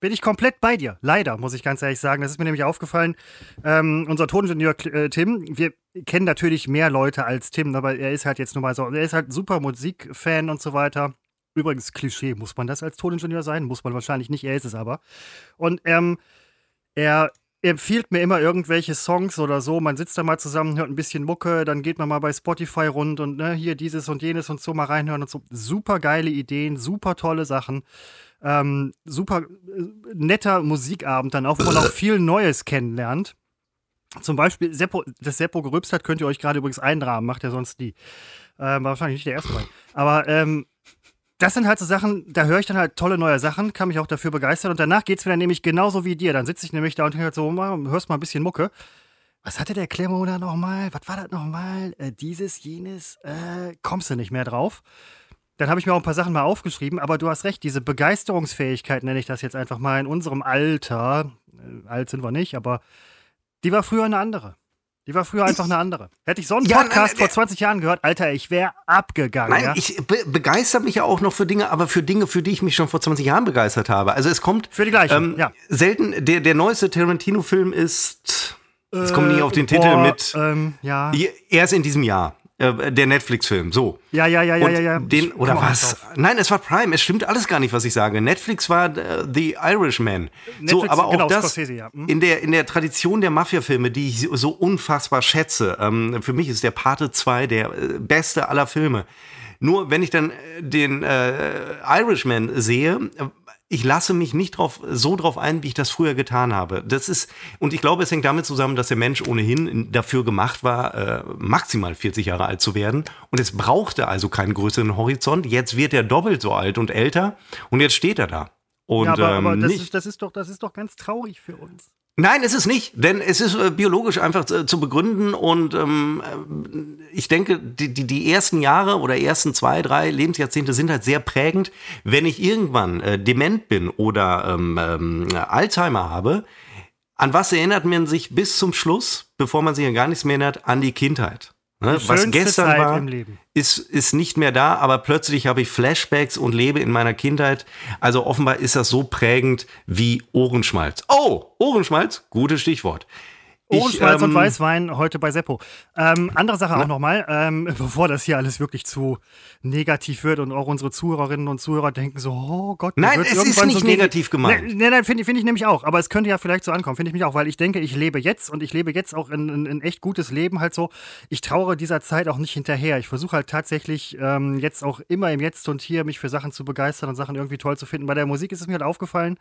Bin ich komplett bei dir. Leider, muss ich ganz ehrlich sagen. Das ist mir nämlich aufgefallen. Ähm, unser Toningenieur äh, Tim, wir kennen natürlich mehr Leute als Tim, aber er ist halt jetzt nur mal so, er ist halt super Musikfan und so weiter. Übrigens, Klischee, muss man das als Toningenieur sein? Muss man wahrscheinlich nicht, er ist es aber. Und ähm, er empfiehlt mir immer irgendwelche Songs oder so. Man sitzt da mal zusammen, hört ein bisschen Mucke, dann geht man mal bei Spotify rund und ne, hier dieses und jenes und so mal reinhören und so. Super geile Ideen, super tolle Sachen. Ähm, super äh, netter Musikabend dann auch, wo man auch viel Neues kennenlernt. Zum Beispiel, Seppo, das Seppo gerübst hat, könnt ihr euch gerade übrigens einrahmen, macht er sonst nie. Ähm, war wahrscheinlich nicht der erste Mal. Aber ähm, das sind halt so Sachen, da höre ich dann halt tolle neue Sachen, kann mich auch dafür begeistern. Und danach geht es mir dann nämlich genauso wie dir. Dann sitze ich nämlich da und höre so, hörst mal ein bisschen Mucke. Was hatte der Klemmo da nochmal? Was war das nochmal? Äh, dieses, jenes, äh, kommst du nicht mehr drauf. Dann habe ich mir auch ein paar Sachen mal aufgeschrieben, aber du hast recht, diese Begeisterungsfähigkeit, nenne ich das jetzt einfach mal, in unserem Alter, äh, alt sind wir nicht, aber die war früher eine andere. Die war früher einfach eine andere. Hätte ich so einen Ja, Podcast nein, nein, vor 20 Jahren gehört, Alter, ich wäre abgegangen. Nein, ja? ich be begeister mich ja auch noch für Dinge, aber für Dinge, für die ich mich schon vor 20 Jahren begeistert habe. Also es kommt Für die gleichen, ähm, ja. selten, der, der neueste Tarantino-Film ist, es kommt nie auf den Äh, Titel boah, mit, Ähm, ja. er ist in diesem Jahr, äh, der Netflix-Film, so. ja, ja, ja, ja, ja, ja. Den, oder was? Nein, es war Prime. Es stimmt alles gar nicht, was ich sage. Netflix war äh, The Irishman. so, Netflix, aber auch genau, das Scorsese, ja. Hm. in der in der Tradition der Mafia-Filme, die ich so- so unfassbar schätze. Ähm, für mich ist der Pate 2 der äh, beste aller Filme. Nur wenn ich dann äh, den äh, Irishman sehe, äh, ich lasse mich nicht drauf, so drauf ein, wie ich das früher getan habe. Das ist, und ich glaube, es hängt damit zusammen, dass der Mensch ohnehin dafür gemacht war, äh, maximal 40 Jahre alt zu werden. Und es brauchte also keinen größeren Horizont. Jetzt wird er doppelt so alt und älter und jetzt steht er da. Und ja, aber, ähm, aber das, nicht. ist, das, ist doch, das ist doch ganz traurig für uns. Nein, es ist nicht, denn es ist äh, biologisch einfach äh, zu begründen und ähm, äh, ich denke, die, die, die ersten Jahre oder ersten zwei, drei Lebensjahrzehnte sind halt sehr prägend. Wenn ich irgendwann äh, dement bin oder ähm, ähm, Alzheimer habe, an was erinnert man sich bis zum Schluss, bevor man sich an gar nichts mehr erinnert, an die Kindheit. Ne? Was gestern Zeit war, ist, ist nicht mehr da, aber plötzlich habe ich Flashbacks und lebe in meiner Kindheit. Also offenbar ist das so prägend wie Ohrenschmalz. Oh, Ohrenschmalz, gutes Stichwort. Ohrenschmalz und ähm, Weißwein heute bei Seppo. Ähm, andere Sache auch nochmal, ähm, bevor das hier alles wirklich zu negativ wird und auch unsere Zuhörerinnen und Zuhörer denken so, oh Gott, Nein, es ist nicht so negativ gemeint. Nein, nein, nein finde find ich nämlich auch. Aber es könnte ja vielleicht so ankommen, finde ich mich auch, weil ich denke, ich lebe jetzt und ich lebe jetzt auch ein, ein, ein echt gutes Leben halt so. Ich trauere dieser Zeit auch nicht hinterher. Ich versuche halt tatsächlich ähm, jetzt auch immer im Jetzt und hier mich für Sachen zu begeistern und Sachen irgendwie toll zu finden. Bei der Musik ist es mir halt aufgefallen,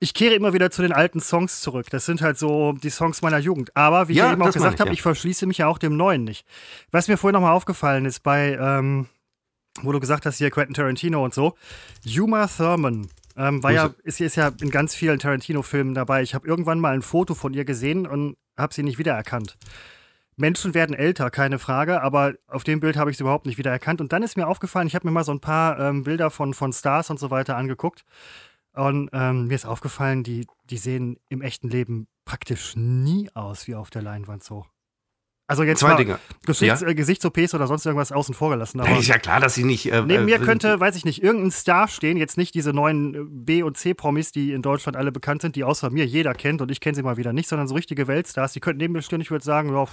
ich kehre immer wieder zu den alten Songs zurück. Das sind halt so die Songs meiner Jugend. Aber wie Ja, ich eben auch gesagt ich, habe, ja. ich verschließe mich ja auch dem Neuen nicht. Was mir vorhin nochmal aufgefallen ist bei, ähm, wo du gesagt hast, hier Quentin Tarantino und so, Uma Thurman. Ähm, war ja, ist, ist ja in ganz vielen Tarantino-Filmen dabei. Ich habe irgendwann mal ein Foto von ihr gesehen und habe sie nicht wiedererkannt. Menschen werden älter, keine Frage, aber auf dem Bild habe ich sie überhaupt nicht wiedererkannt. Und dann ist mir aufgefallen, ich habe mir mal so ein paar ähm, Bilder von, von Stars und so weiter angeguckt. Und ähm, mir ist aufgefallen, die, die sehen im echten Leben praktisch nie aus wie auf der Leinwand so. Also jetzt Zwei Dinge. Gesichts, Ja. äh, Gesichts-OPs oder sonst irgendwas außen vor gelassen. Aber ist ja klar, dass sie nicht. Äh, neben mir äh, könnte, weiß ich nicht, irgendein Star stehen, jetzt nicht diese neuen äh, B- und C-Promis, die in Deutschland alle bekannt sind, die außer mir jeder kennt und ich kenne sie mal wieder nicht, sondern so richtige Weltstars, die könnten neben mir stehen, ich würde sagen, ja,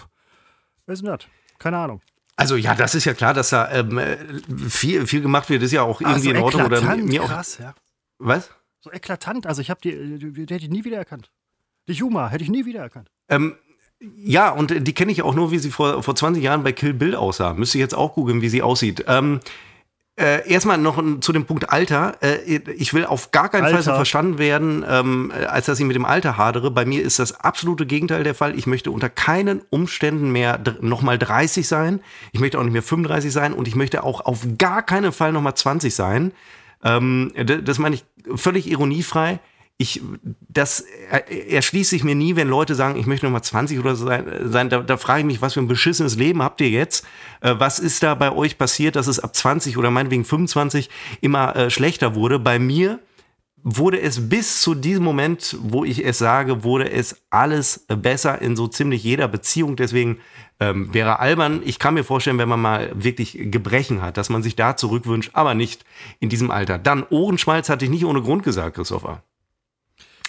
wer ist denn das? Keine Ahnung. Also ja, das ist ja klar, dass da ähm, äh, viel, viel gemacht wird. Das ist ja auch irgendwie Ah, so in Ordnung. Oder mir auch. krass, ja. Was? So eklatant, also ich habe die, die, die hätte ich nie wiedererkannt. Die Juma hätte ich nie wiedererkannt. Ähm, ja, und äh, die kenne ich auch nur, wie sie vor, vor 20 Jahren bei Kill Bill aussah. Müsste ich jetzt auch googeln, wie sie aussieht. Ähm, äh, erstmal noch zu dem Punkt Alter. Äh, ich will auf gar keinen Fall so Alter. verstanden werden, ähm, äh, als dass ich mit dem Alter hadere. Bei mir ist das absolute Gegenteil der Fall. Ich möchte unter keinen Umständen mehr nochmal 30 sein. Ich möchte auch nicht mehr 35 sein und ich möchte auch auf gar keinen Fall nochmal 20 sein. Ähm, das meine ich völlig ironiefrei. Ich, das er- erschließt sich mir nie, wenn Leute sagen, ich möchte noch mal 20 oder so sein. sein da, da frage ich mich, was für ein beschissenes Leben habt ihr jetzt? Äh, was ist da bei euch passiert, dass es ab 20 oder meinetwegen 25 immer äh, schlechter wurde? Bei mir wurde es bis zu diesem Moment, wo ich es sage, wurde es alles besser in so ziemlich jeder Beziehung. Deswegen ähm, wäre albern. Ich kann mir vorstellen, wenn man mal wirklich Gebrechen hat, dass man sich da zurückwünscht, aber nicht in diesem Alter. Dann Ohrenschmalz hatte ich nicht ohne Grund gesagt, Christopher.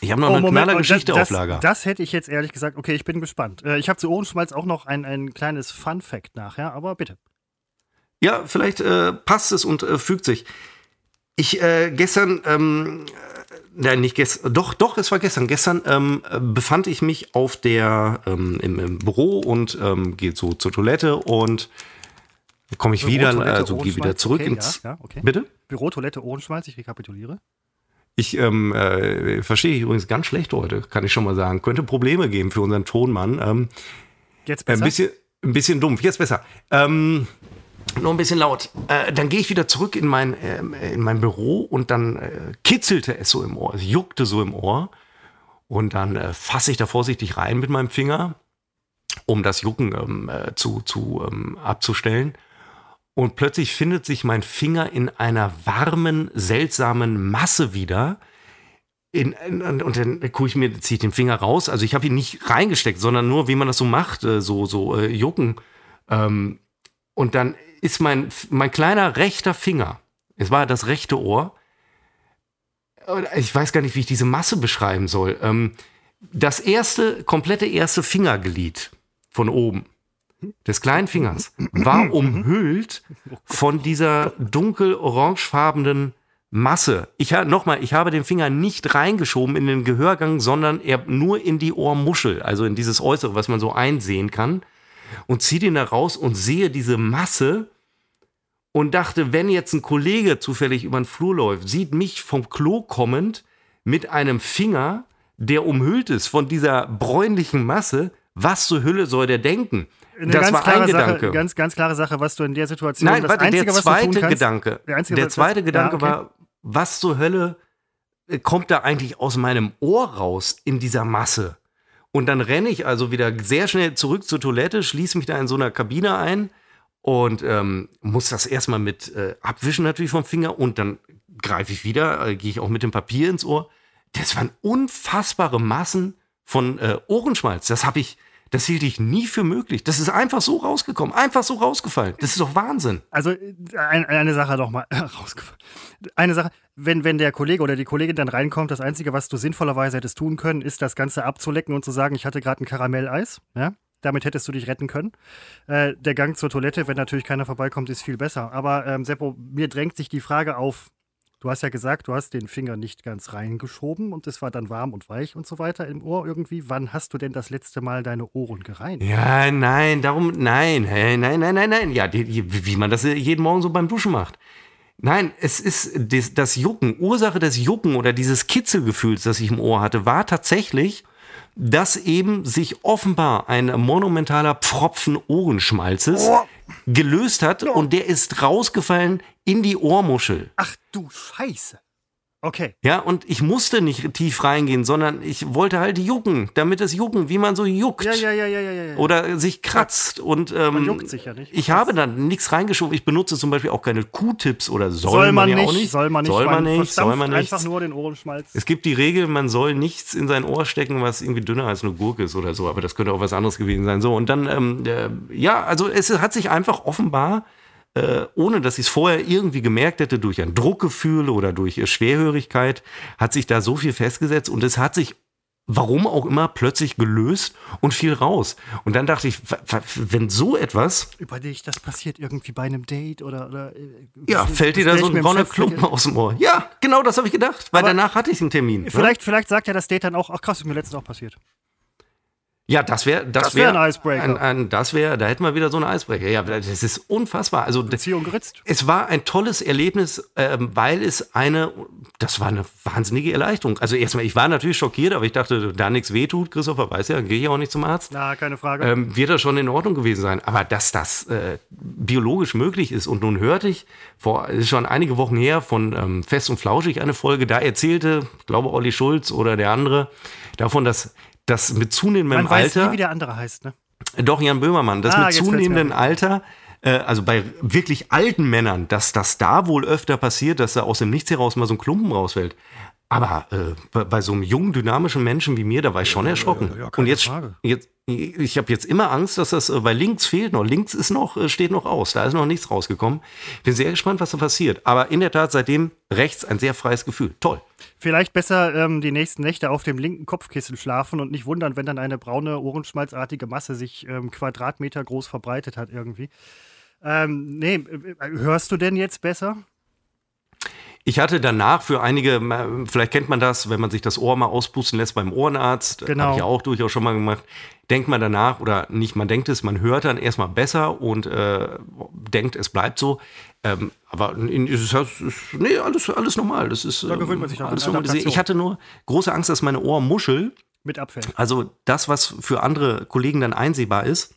Ich habe noch eine knaller und Geschichte das, auf Lager. Das, das hätte ich jetzt ehrlich gesagt, okay, ich bin gespannt. Äh, ich habe zu Ohrenschmalz auch noch ein, ein kleines Fun-Fact nachher, aber bitte. Ja, vielleicht äh, passt es und äh, fügt sich. Ich äh, gestern, ähm, äh, nein, nicht gestern, doch, doch, es war gestern. Gestern ähm, äh, befand ich mich auf der, ähm, im, im Büro und ähm, gehe so zur Toilette und komme ich wieder, also gehe wieder zurück okay, ins. Ja, ja, okay. Bitte? Bürotoilette Ohrenschmalz, ich rekapituliere. Ich ähm, äh, verstehe ich übrigens ganz schlecht heute, kann ich schon mal sagen. Könnte Probleme geben für unseren Tonmann. Ähm, Jetzt Ein besser? bisschen, ein bisschen dumpf, jetzt besser. Ähm, nur ein bisschen laut. Äh, dann gehe ich wieder zurück in mein, ähm, in mein Büro und dann äh, kitzelte es so im Ohr, es juckte so im Ohr. Und dann äh, fasse ich da vorsichtig rein mit meinem Finger, um das Jucken ähm, äh, zu, zu ähm, abzustellen. und plötzlich findet sich mein Finger in einer warmen, seltsamen Masse wieder. In, in, und dann gucke ich mir, ziehe ich den Finger raus. Also ich habe ihn nicht reingesteckt, sondern nur, wie man das so macht, äh, so, so äh, jucken. Ähm, und dann ist mein, mein kleiner rechter Finger, es war das rechte Ohr, ich weiß gar nicht, wie ich diese Masse beschreiben soll. Ähm, das erste, komplette erste Fingerglied von oben des kleinen Fingers war umhüllt von dieser dunkel-orangefarbenen Masse. Ich habe nochmal, ich habe den Finger nicht reingeschoben in den Gehörgang, sondern er nur in die Ohrmuschel, also in dieses Äußere, was man so einsehen kann, und ziehe den da raus und sehe diese Masse und dachte, wenn jetzt ein Kollege zufällig über den Flur läuft, sieht mich vom Klo kommend mit einem Finger, der umhüllt ist von dieser bräunlichen Masse, was zur Hülle soll der denken? Eine das ganz war klare ein Gedanke. Sache, ganz, ganz klare Sache, was du in der Situation Nein, das warte, Einzige, der zweite kannst, Gedanke. Der einzige, der zweite ja, Gedanke okay. war, was zur Hölle äh, kommt da eigentlich aus meinem Ohr raus in dieser Masse? Und dann renne ich also wieder sehr schnell zurück zur Toilette, schließe mich da in so einer Kabine ein und ähm, muss das erstmal mit äh, abwischen natürlich vom Finger und dann greife ich wieder, äh, gehe ich auch mit dem Papier ins Ohr. Das waren unfassbare Massen von äh, Ohrenschmalz. Das habe ich, das hielt ich nie für möglich. Das ist einfach so rausgekommen, einfach so rausgefallen. Das ist doch Wahnsinn. Also äh, ein, eine Sache noch mal rausgefallen. Eine Sache, wenn, wenn der Kollege oder die Kollegin dann reinkommt, das Einzige, was du sinnvollerweise hättest tun können, ist das Ganze abzulecken und zu sagen, ich hatte gerade ein Karamelleis. Ja? Damit hättest du dich retten können. Äh, der Gang zur Toilette, wenn natürlich keiner vorbeikommt, ist viel besser. Aber ähm, Seppo, mir drängt sich die Frage auf, du hast ja gesagt, du hast den Finger nicht ganz reingeschoben und es war dann warm und weich und so weiter im Ohr irgendwie. Wann hast du denn das letzte Mal deine Ohren gereinigt? Ja, nein, darum, nein, hey, nein, nein, nein, nein. Ja, die, die, wie man das jeden Morgen so beim Duschen macht. Nein, es ist das, das Jucken. Ursache des Jucken oder dieses Kitzelgefühls, das ich im Ohr hatte, war tatsächlich, dass eben sich offenbar ein monumentaler Pfropfen Ohrenschmalzes gelöst hat und der ist rausgefallen in die Ohrmuschel. Ach du Scheiße. Okay. Ja, und ich musste nicht tief reingehen, sondern ich wollte halt jucken, damit es jucken, wie man so juckt. Ja, ja, ja, ja, ja, ja. Oder sich kratzt und ähm, Man juckt sich ja nicht. Ich habe dann nichts reingeschoben. Ich benutze zum Beispiel auch keine Q-Tips oder soll, soll man, ja nicht, auch nicht. soll man nicht, Soll man nicht, soll man nicht. einfach nur den Ohrenschmalz. Es gibt die Regel, man soll nichts in sein Ohr stecken, was irgendwie dünner als eine Gurke ist oder so, aber das könnte auch was anderes gewesen sein. So, und dann, ähm, äh, ja, also es hat sich einfach offenbar, äh, ohne dass ich es vorher irgendwie gemerkt hätte, durch ein Druckgefühl oder durch äh, Schwerhörigkeit, hat sich da so viel festgesetzt und es hat sich warum auch immer plötzlich gelöst und fiel raus. Und dann dachte ich, wenn so etwas, Über dich, das passiert irgendwie bei einem Date oder. oder äh, ja, fällt dir da so ein brauner Klumpen aus dem Ohr. Ja, genau das habe ich gedacht, weil Aber danach hatte ich einen Termin. ne? Vielleicht, vielleicht sagt ja das Date dann auch, ach krass, ist mir letztens auch passiert. Ja, das wäre das Das wär wär ein Icebreaker. Ein, ein, das wäre, da hätten wir wieder so eine Icebreaker. Ja, das ist unfassbar. Also Beziehung geritzt. es war ein tolles Erlebnis, ähm, weil es eine, das war eine wahnsinnige Erleichterung. Also erstmal, ich war natürlich schockiert, aber ich dachte, da nichts wehtut, Christopher weiß ja, gehe ich auch nicht zum Arzt. Na, keine Frage. Ähm, wird das schon in Ordnung gewesen sein. Aber dass das äh, biologisch möglich ist und nun hörte ich, vor es ist schon einige Wochen her, von ähm, Fest und Flauschig eine Folge, da erzählte, ich glaube Olli Schulz oder der andere, davon, dass das mit zunehmendem Man weiß Alter. nie, wie der andere heißt, ne? Doch, Jan Böhmermann, das Ah, mit zunehmendem. Alter, äh, also bei wirklich alten Männern, dass das da wohl öfter passiert, dass da aus dem Nichts heraus mal so ein Klumpen rausfällt. Aber äh, bei, bei so einem jungen, dynamischen Menschen wie mir, da war ich schon erschrocken. ja, ja, Und keine jetzt, jetzt ich habe jetzt immer Angst, dass das, äh, weil links fehlt noch, links ist noch, äh, steht noch aus, da ist noch nichts rausgekommen. Bin sehr gespannt, was da passiert. Aber in der Tat seitdem rechts ein sehr freies Gefühl. Toll. Vielleicht besser ähm, die nächsten Nächte auf dem linken Kopfkissen schlafen und nicht wundern, wenn dann eine braune, ohrenschmalzartige Masse sich ähm, Quadratmeter groß verbreitet hat irgendwie. Ähm, nee, äh, hörst du denn jetzt besser? Ich hatte danach für einige, äh, vielleicht kennt man das, wenn man sich das Ohr mal auspusten lässt beim Ohrenarzt, Genau. habe ich ja auch durchaus schon mal gemacht, denkt man danach oder nicht, man denkt es, man hört dann erstmal besser und äh, denkt, es bleibt so. Ähm, aber in, ist, es- ist, nee, alles, alles normal. Das ist, Da gewöhnt man sich ähm, an alles normal. Ich hatte nur große Angst, dass meine Ohrmuschel, Mit Abfällen. also das, was für andere Kollegen dann einsehbar ist,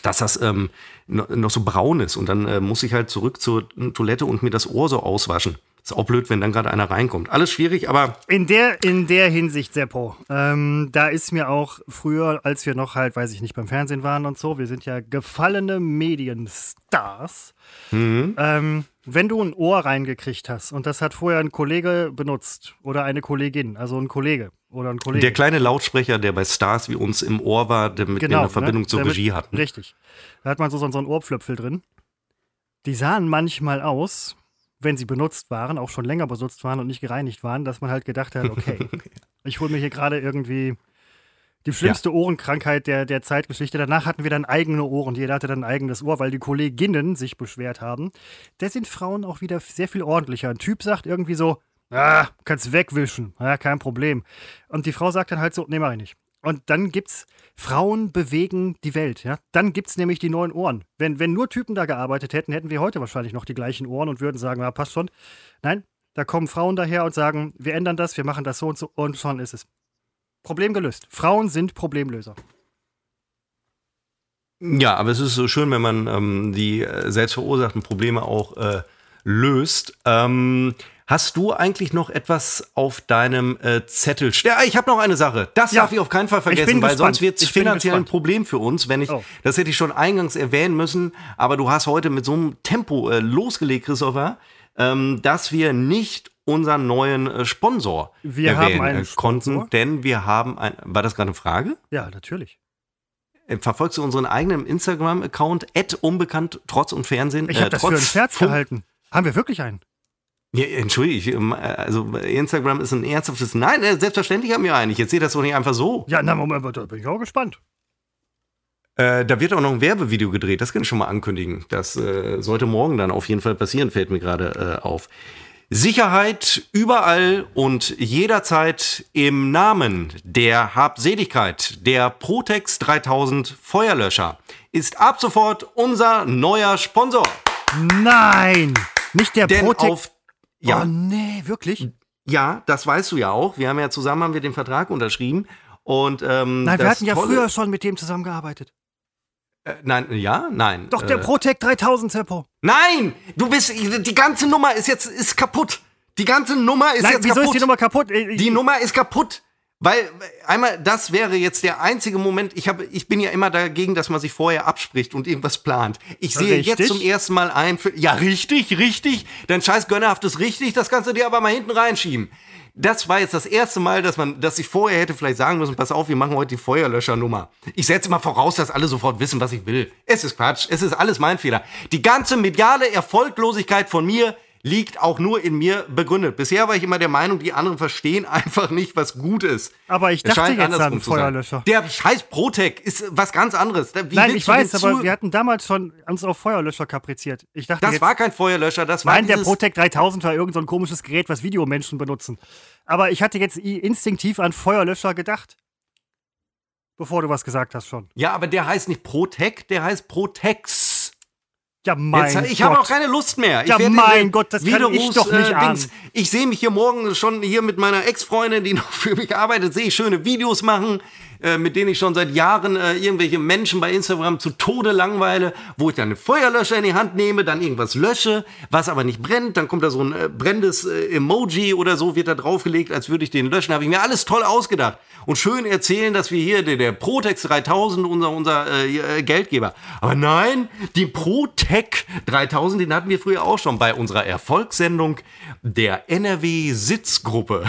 dass das ähm, no- noch so braun ist und dann äh, muss ich halt zurück zur Toilette und mir das Ohr so auswaschen. Ist auch blöd, wenn dann gerade einer reinkommt. Alles schwierig, aber. In der, in der Hinsicht, Seppo, ähm, da ist mir auch früher, als wir noch halt, weiß ich nicht, beim Fernsehen waren und so, wir sind ja gefallene Medienstars. Mhm. Ähm, wenn du ein Ohr reingekriegt hast und das hat vorher ein Kollege benutzt oder eine Kollegin, also ein Kollege oder ein Kollege. Der kleine Lautsprecher, der bei Stars wie uns im Ohr war, der mit genau, eine Verbindung ne? zur Damit, Regie hatten. Richtig. Da hat man so, so einen Ohrpflöpfel drin. Die sahen manchmal aus, wenn sie benutzt waren, auch schon länger benutzt waren und nicht gereinigt waren, dass man halt gedacht hat, okay, ich hole mir hier gerade irgendwie die schlimmste ja. Ohrenkrankheit der, der Zeitgeschichte. Danach hatten wir dann eigene Ohren. Jeder hatte dann ein eigenes Ohr, weil die Kolleginnen sich beschwert haben. Da sind Frauen auch wieder sehr viel ordentlicher. Ein Typ sagt irgendwie so, ah, kannst wegwischen, ja, kein Problem. Und die Frau sagt dann halt so, nee, mach ich nicht. Und dann gibt's Frauen bewegen die Welt, ja. Dann gibt's nämlich die neuen Ohren. Wenn, wenn nur Typen da gearbeitet hätten, hätten wir heute wahrscheinlich noch die gleichen Ohren und würden sagen, ja, passt schon. Nein, da kommen Frauen daher und sagen, wir ändern das, wir machen das so und so und schon ist es. Problem gelöst. Frauen sind Problemlöser. Ja, aber es ist so schön, wenn man ähm, die äh, selbst verursachten Probleme auch äh, löst. Ähm, Hast du eigentlich noch etwas auf deinem äh, Zettel? Ja, ich habe noch eine Sache. Das ja. darf ich auf keinen Fall vergessen, weil gespannt. sonst wird es finanziell ein Problem für uns, wenn ich, oh. das hätte ich schon eingangs erwähnen müssen, aber du hast heute mit so einem Tempo äh, losgelegt, Christopher, ähm, dass wir nicht unseren neuen äh, Sponsor wir erwähnen haben einen äh, konnten, Sponsor? denn wir haben ein, war das gerade eine Frage? Ja, natürlich. Äh, verfolgst du unseren eigenen Instagram-Account, unbekannt, trotz und Fernsehen? Ich habe das für einen Scherz gehalten. Haben wir wirklich einen? Ja, entschuldige, ähm, also Instagram ist ein ernsthaftes. Nein, äh, selbstverständlich haben wir einen. Ich erzähle das doch nicht einfach so. Ja, na, Moment, da bin ich auch gespannt. Äh, da wird auch noch ein Werbevideo gedreht, das kann ich schon mal ankündigen. Das äh, sollte morgen dann auf jeden Fall passieren, fällt mir gerade äh, auf. Sicherheit überall und jederzeit im Namen der Habseligkeit der Protex 3000 Feuerlöscher ist ab sofort unser neuer Sponsor. Nein, nicht der Denn Protex. Ja. Oh nee, wirklich? Ja, das weißt du ja auch. Wir haben ja zusammen haben wir den Vertrag unterschrieben. Und, ähm, nein, wir hatten ja früher schon mit dem zusammengearbeitet. Äh, nein, ja, nein. Doch der äh, Protec 3000 Seppo. Nein, du bist die ganze Nummer ist jetzt ist kaputt. Die ganze Nummer ist nein, jetzt wieso kaputt. ist die Nummer kaputt? Ich, die Nummer ist kaputt. Weil einmal, das wäre jetzt der einzige Moment, ich, hab, ich bin ja immer dagegen, dass man sich vorher abspricht und irgendwas plant. Ich sehe richtig? jetzt zum ersten Mal ein, für, ja richtig, richtig, dein scheiß gönnerhaftes richtig, das kannst du dir aber mal hinten reinschieben. Das war jetzt das erste Mal, dass man, dass ich vorher hätte vielleicht sagen müssen, pass auf, wir machen heute die Feuerlöschernummer. Ich setze mal voraus, dass alle sofort wissen, was ich will. Es ist Quatsch, es ist alles mein Fehler. Die ganze mediale Erfolglosigkeit von mir liegt auch nur in mir begründet. Bisher war ich immer der Meinung, die anderen verstehen einfach nicht, was gut ist. Aber ich dachte jetzt an Feuerlöscher. Der scheiß Protec ist was ganz anderes. Wie Nein, ich weiß, aber wir hatten damals schon uns auf Feuerlöscher kapriziert. Ich dachte das war kein Feuerlöscher, das war Nein, der Protec 3000 war irgendein so komisches Gerät, was Videomenschen benutzen. Aber ich hatte jetzt instinktiv an Feuerlöscher gedacht. Bevor du was gesagt hast schon. Ja, aber der heißt nicht Protec, der heißt Protex. Ja, mein Jetzt, Ich habe auch keine Lust mehr. Ja, mein Gott, das kann ich doch nicht äh, an. Ich sehe mich hier morgen schon hier mit meiner Ex-Freundin, die noch für mich arbeitet, sehe ich schöne Videos machen. Äh, mit denen ich schon seit Jahren äh, irgendwelche Menschen bei Instagram zu Tode langweile, wo ich dann einen Feuerlöscher in die Hand nehme, dann irgendwas lösche, was aber nicht brennt, dann kommt da so ein äh, brennendes äh, Emoji oder so, wird da draufgelegt, als würde ich den löschen. Habe ich mir alles toll ausgedacht und schön erzählen, dass wir hier der, der Protex 3000 unser unser äh, Geldgeber. Aber nein, die Protec 3000, den hatten wir früher auch schon bei unserer Erfolgssendung der NRW Sitzgruppe.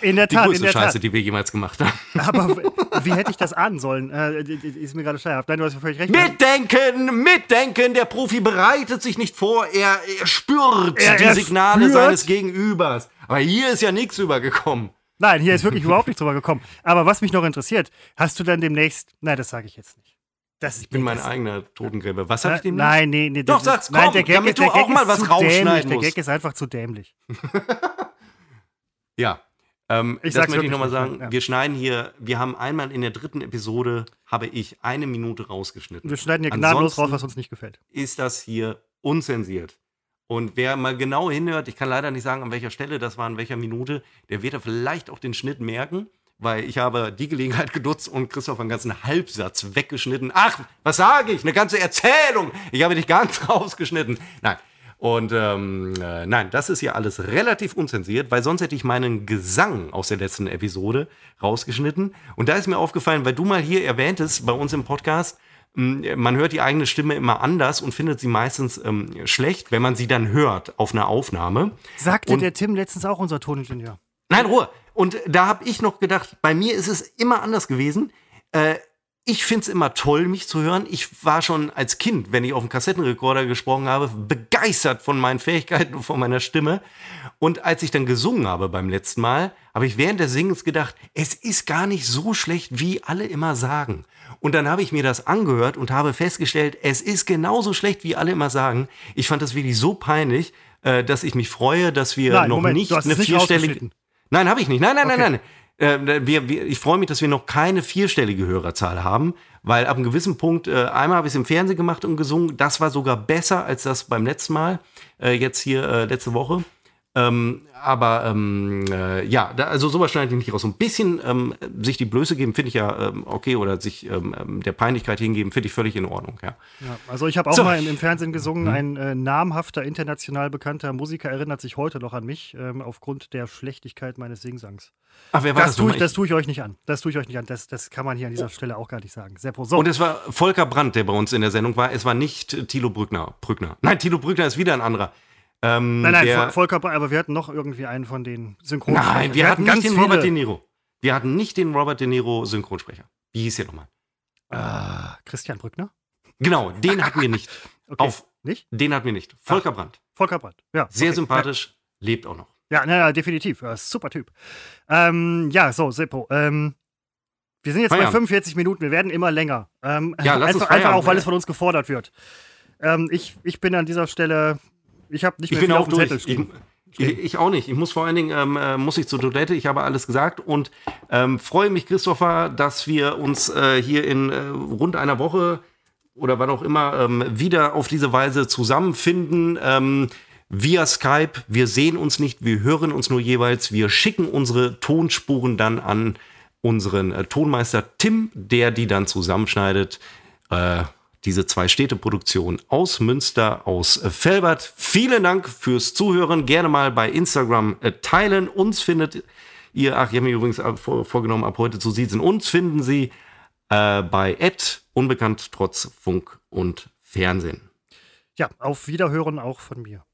In der Tat, die größte in der Scheiße, Tat. die wir jemals gemacht haben. Aber wie hätte ich das ahnen sollen? Äh, ist mir gerade schleierhaft. Nein, du hast völlig recht. Mitdenken, mitdenken. Der Profi bereitet sich nicht vor. Er, er spürt er, die er Signale spürt. seines Gegenübers. Aber hier ist ja nichts übergekommen. Nein, hier ist wirklich überhaupt nichts übergekommen. Aber was mich noch interessiert, hast du dann demnächst. Nein, das sage ich jetzt nicht. Das, ich bin mein eigener Totengräber. Was habe ich dem Nein, nee, nee. Doch, sag's, komm, nein, der Gag, damit du auch mal was rausschneiden musst. Der Gag ist einfach zu dämlich. ja, ähm, ich das möchte ich nochmal sagen. Ja. Wir schneiden hier, wir haben einmal in der dritten Episode, habe ich eine Minute rausgeschnitten. Wir schneiden hier gnadenlos raus, was uns nicht gefällt. Ist das hier unzensiert. Und wer mal genau hinhört, ich kann leider nicht sagen, an welcher Stelle das war, in welcher Minute, der wird da vielleicht auch den Schnitt merken, weil ich habe die Gelegenheit genutzt und Christoph einen ganzen Halbsatz weggeschnitten. Ach, was sage ich? Eine ganze Erzählung. Ich habe dich ganz rausgeschnitten. Nein. Und ähm, äh, nein, das ist ja alles relativ unzensiert, weil sonst hätte ich meinen Gesang aus der letzten Episode rausgeschnitten. Und da ist mir aufgefallen, weil du mal hier erwähntest bei uns im Podcast, man hört die eigene Stimme immer anders und findet sie meistens ähm, schlecht, wenn man sie dann hört auf einer Aufnahme. Sagte und der Tim letztens auch, unser Toningenieur. Nein, Ruhe. Und da habe ich noch gedacht, bei mir ist es immer anders gewesen. Äh, ich finde es immer toll, mich zu hören. Ich war schon als Kind, wenn ich auf dem Kassettenrekorder gesprochen habe, begeistert von meinen Fähigkeiten und von meiner Stimme. Und als ich dann gesungen habe beim letzten Mal, habe ich während des Singens gedacht, es ist gar nicht so schlecht, wie alle immer sagen. Und dann habe ich mir das angehört und habe festgestellt, es ist genauso schlecht, wie alle immer sagen. Ich fand das wirklich so peinlich, äh, dass ich mich freue, dass wir Nein, noch Moment, nicht eine vierstellige. Nein, habe ich nicht. Nein, nein, Okay. nein, nein. Äh, wir, wir, ich freue mich, dass wir noch keine vierstellige Hörerzahl haben, weil ab einem gewissen Punkt, äh, einmal habe ich es im Fernsehen gemacht und gesungen, das war sogar besser als das beim letzten Mal, äh, jetzt hier äh, letzte Woche. Ähm, aber ähm, äh, ja, da, also sowas schneide ich nicht raus. So ein bisschen ähm, sich die Blöße geben, finde ich ja ähm, okay, oder sich ähm, ähm, der Peinlichkeit hingeben, finde ich völlig in Ordnung, ja. Ja, also ich habe auch So. mal im, im Fernsehen gesungen. Mhm. Ein äh, namhafter, international bekannter Musiker erinnert sich heute noch an mich, aufgrund der Schlechtigkeit meines Singsangs. Ach, wer war Das das, tue, ich, das tue ich euch nicht an. Das tue ich euch nicht an. Das, das kann man hier an dieser Stelle auch gar nicht sagen. Seppo, so. Und es war Volker Brandt, der bei uns in der Sendung war. Es war nicht Thilo Brückner. Brückner. Nein, Thilo Brückner ist wieder ein anderer. Ähm, nein, nein, der, Vol- Volker, Bra- aber wir hatten noch irgendwie einen von den Synchronsprechern. Nein, wir, hatten nicht den viele- Robert De Niro. Wir hatten nicht den Robert De Niro Synchronsprecher. Wie hieß der nochmal? Ah, Christian Brückner? Genau, den hatten wir nicht. Okay. Auf, Nicht? den hatten wir nicht. Volker Brandt. Volker Brandt. Ja. Sehr okay. sympathisch, lebt auch noch. Ja, na, ja, definitiv. Ja, super Typ. Ähm, ja, so, Seppo. Ähm, wir sind jetzt bei Feierabend. 45 Minuten. Wir werden immer länger. Ähm, Ja, lass uns einfach, einfach Feierabend auch, weil es von uns gefordert wird. Ähm, ich, ich bin an dieser Stelle. Ich habe nicht Ich mehr bin viel auch auf. Zettel Ich, stehen. ich, ich auch nicht. Ich muss vor allen Dingen, ähm, äh, muss ich zur Toilette. Ich habe alles gesagt und ähm, freue mich, Christopher, dass wir uns äh, hier in äh, rund einer Woche oder wann auch immer ähm, wieder auf diese Weise zusammenfinden. Ähm, via Skype. Wir sehen uns nicht, wir hören uns nur jeweils. Wir schicken unsere Tonspuren dann an unseren äh, Tonmeister Tim, der die dann zusammenschneidet. Äh, diese zwei Städteproduktionen aus Münster, aus äh, Felbert. Vielen Dank fürs Zuhören. Gerne mal bei Instagram äh, teilen. Uns findet ihr, ach, ich habe mir übrigens äh, vor, vorgenommen, ab heute zu siezen. Uns finden Sie äh, bei Ed unbekannt trotz Funk und Fernsehen. Ja, auf Wiederhören auch von mir.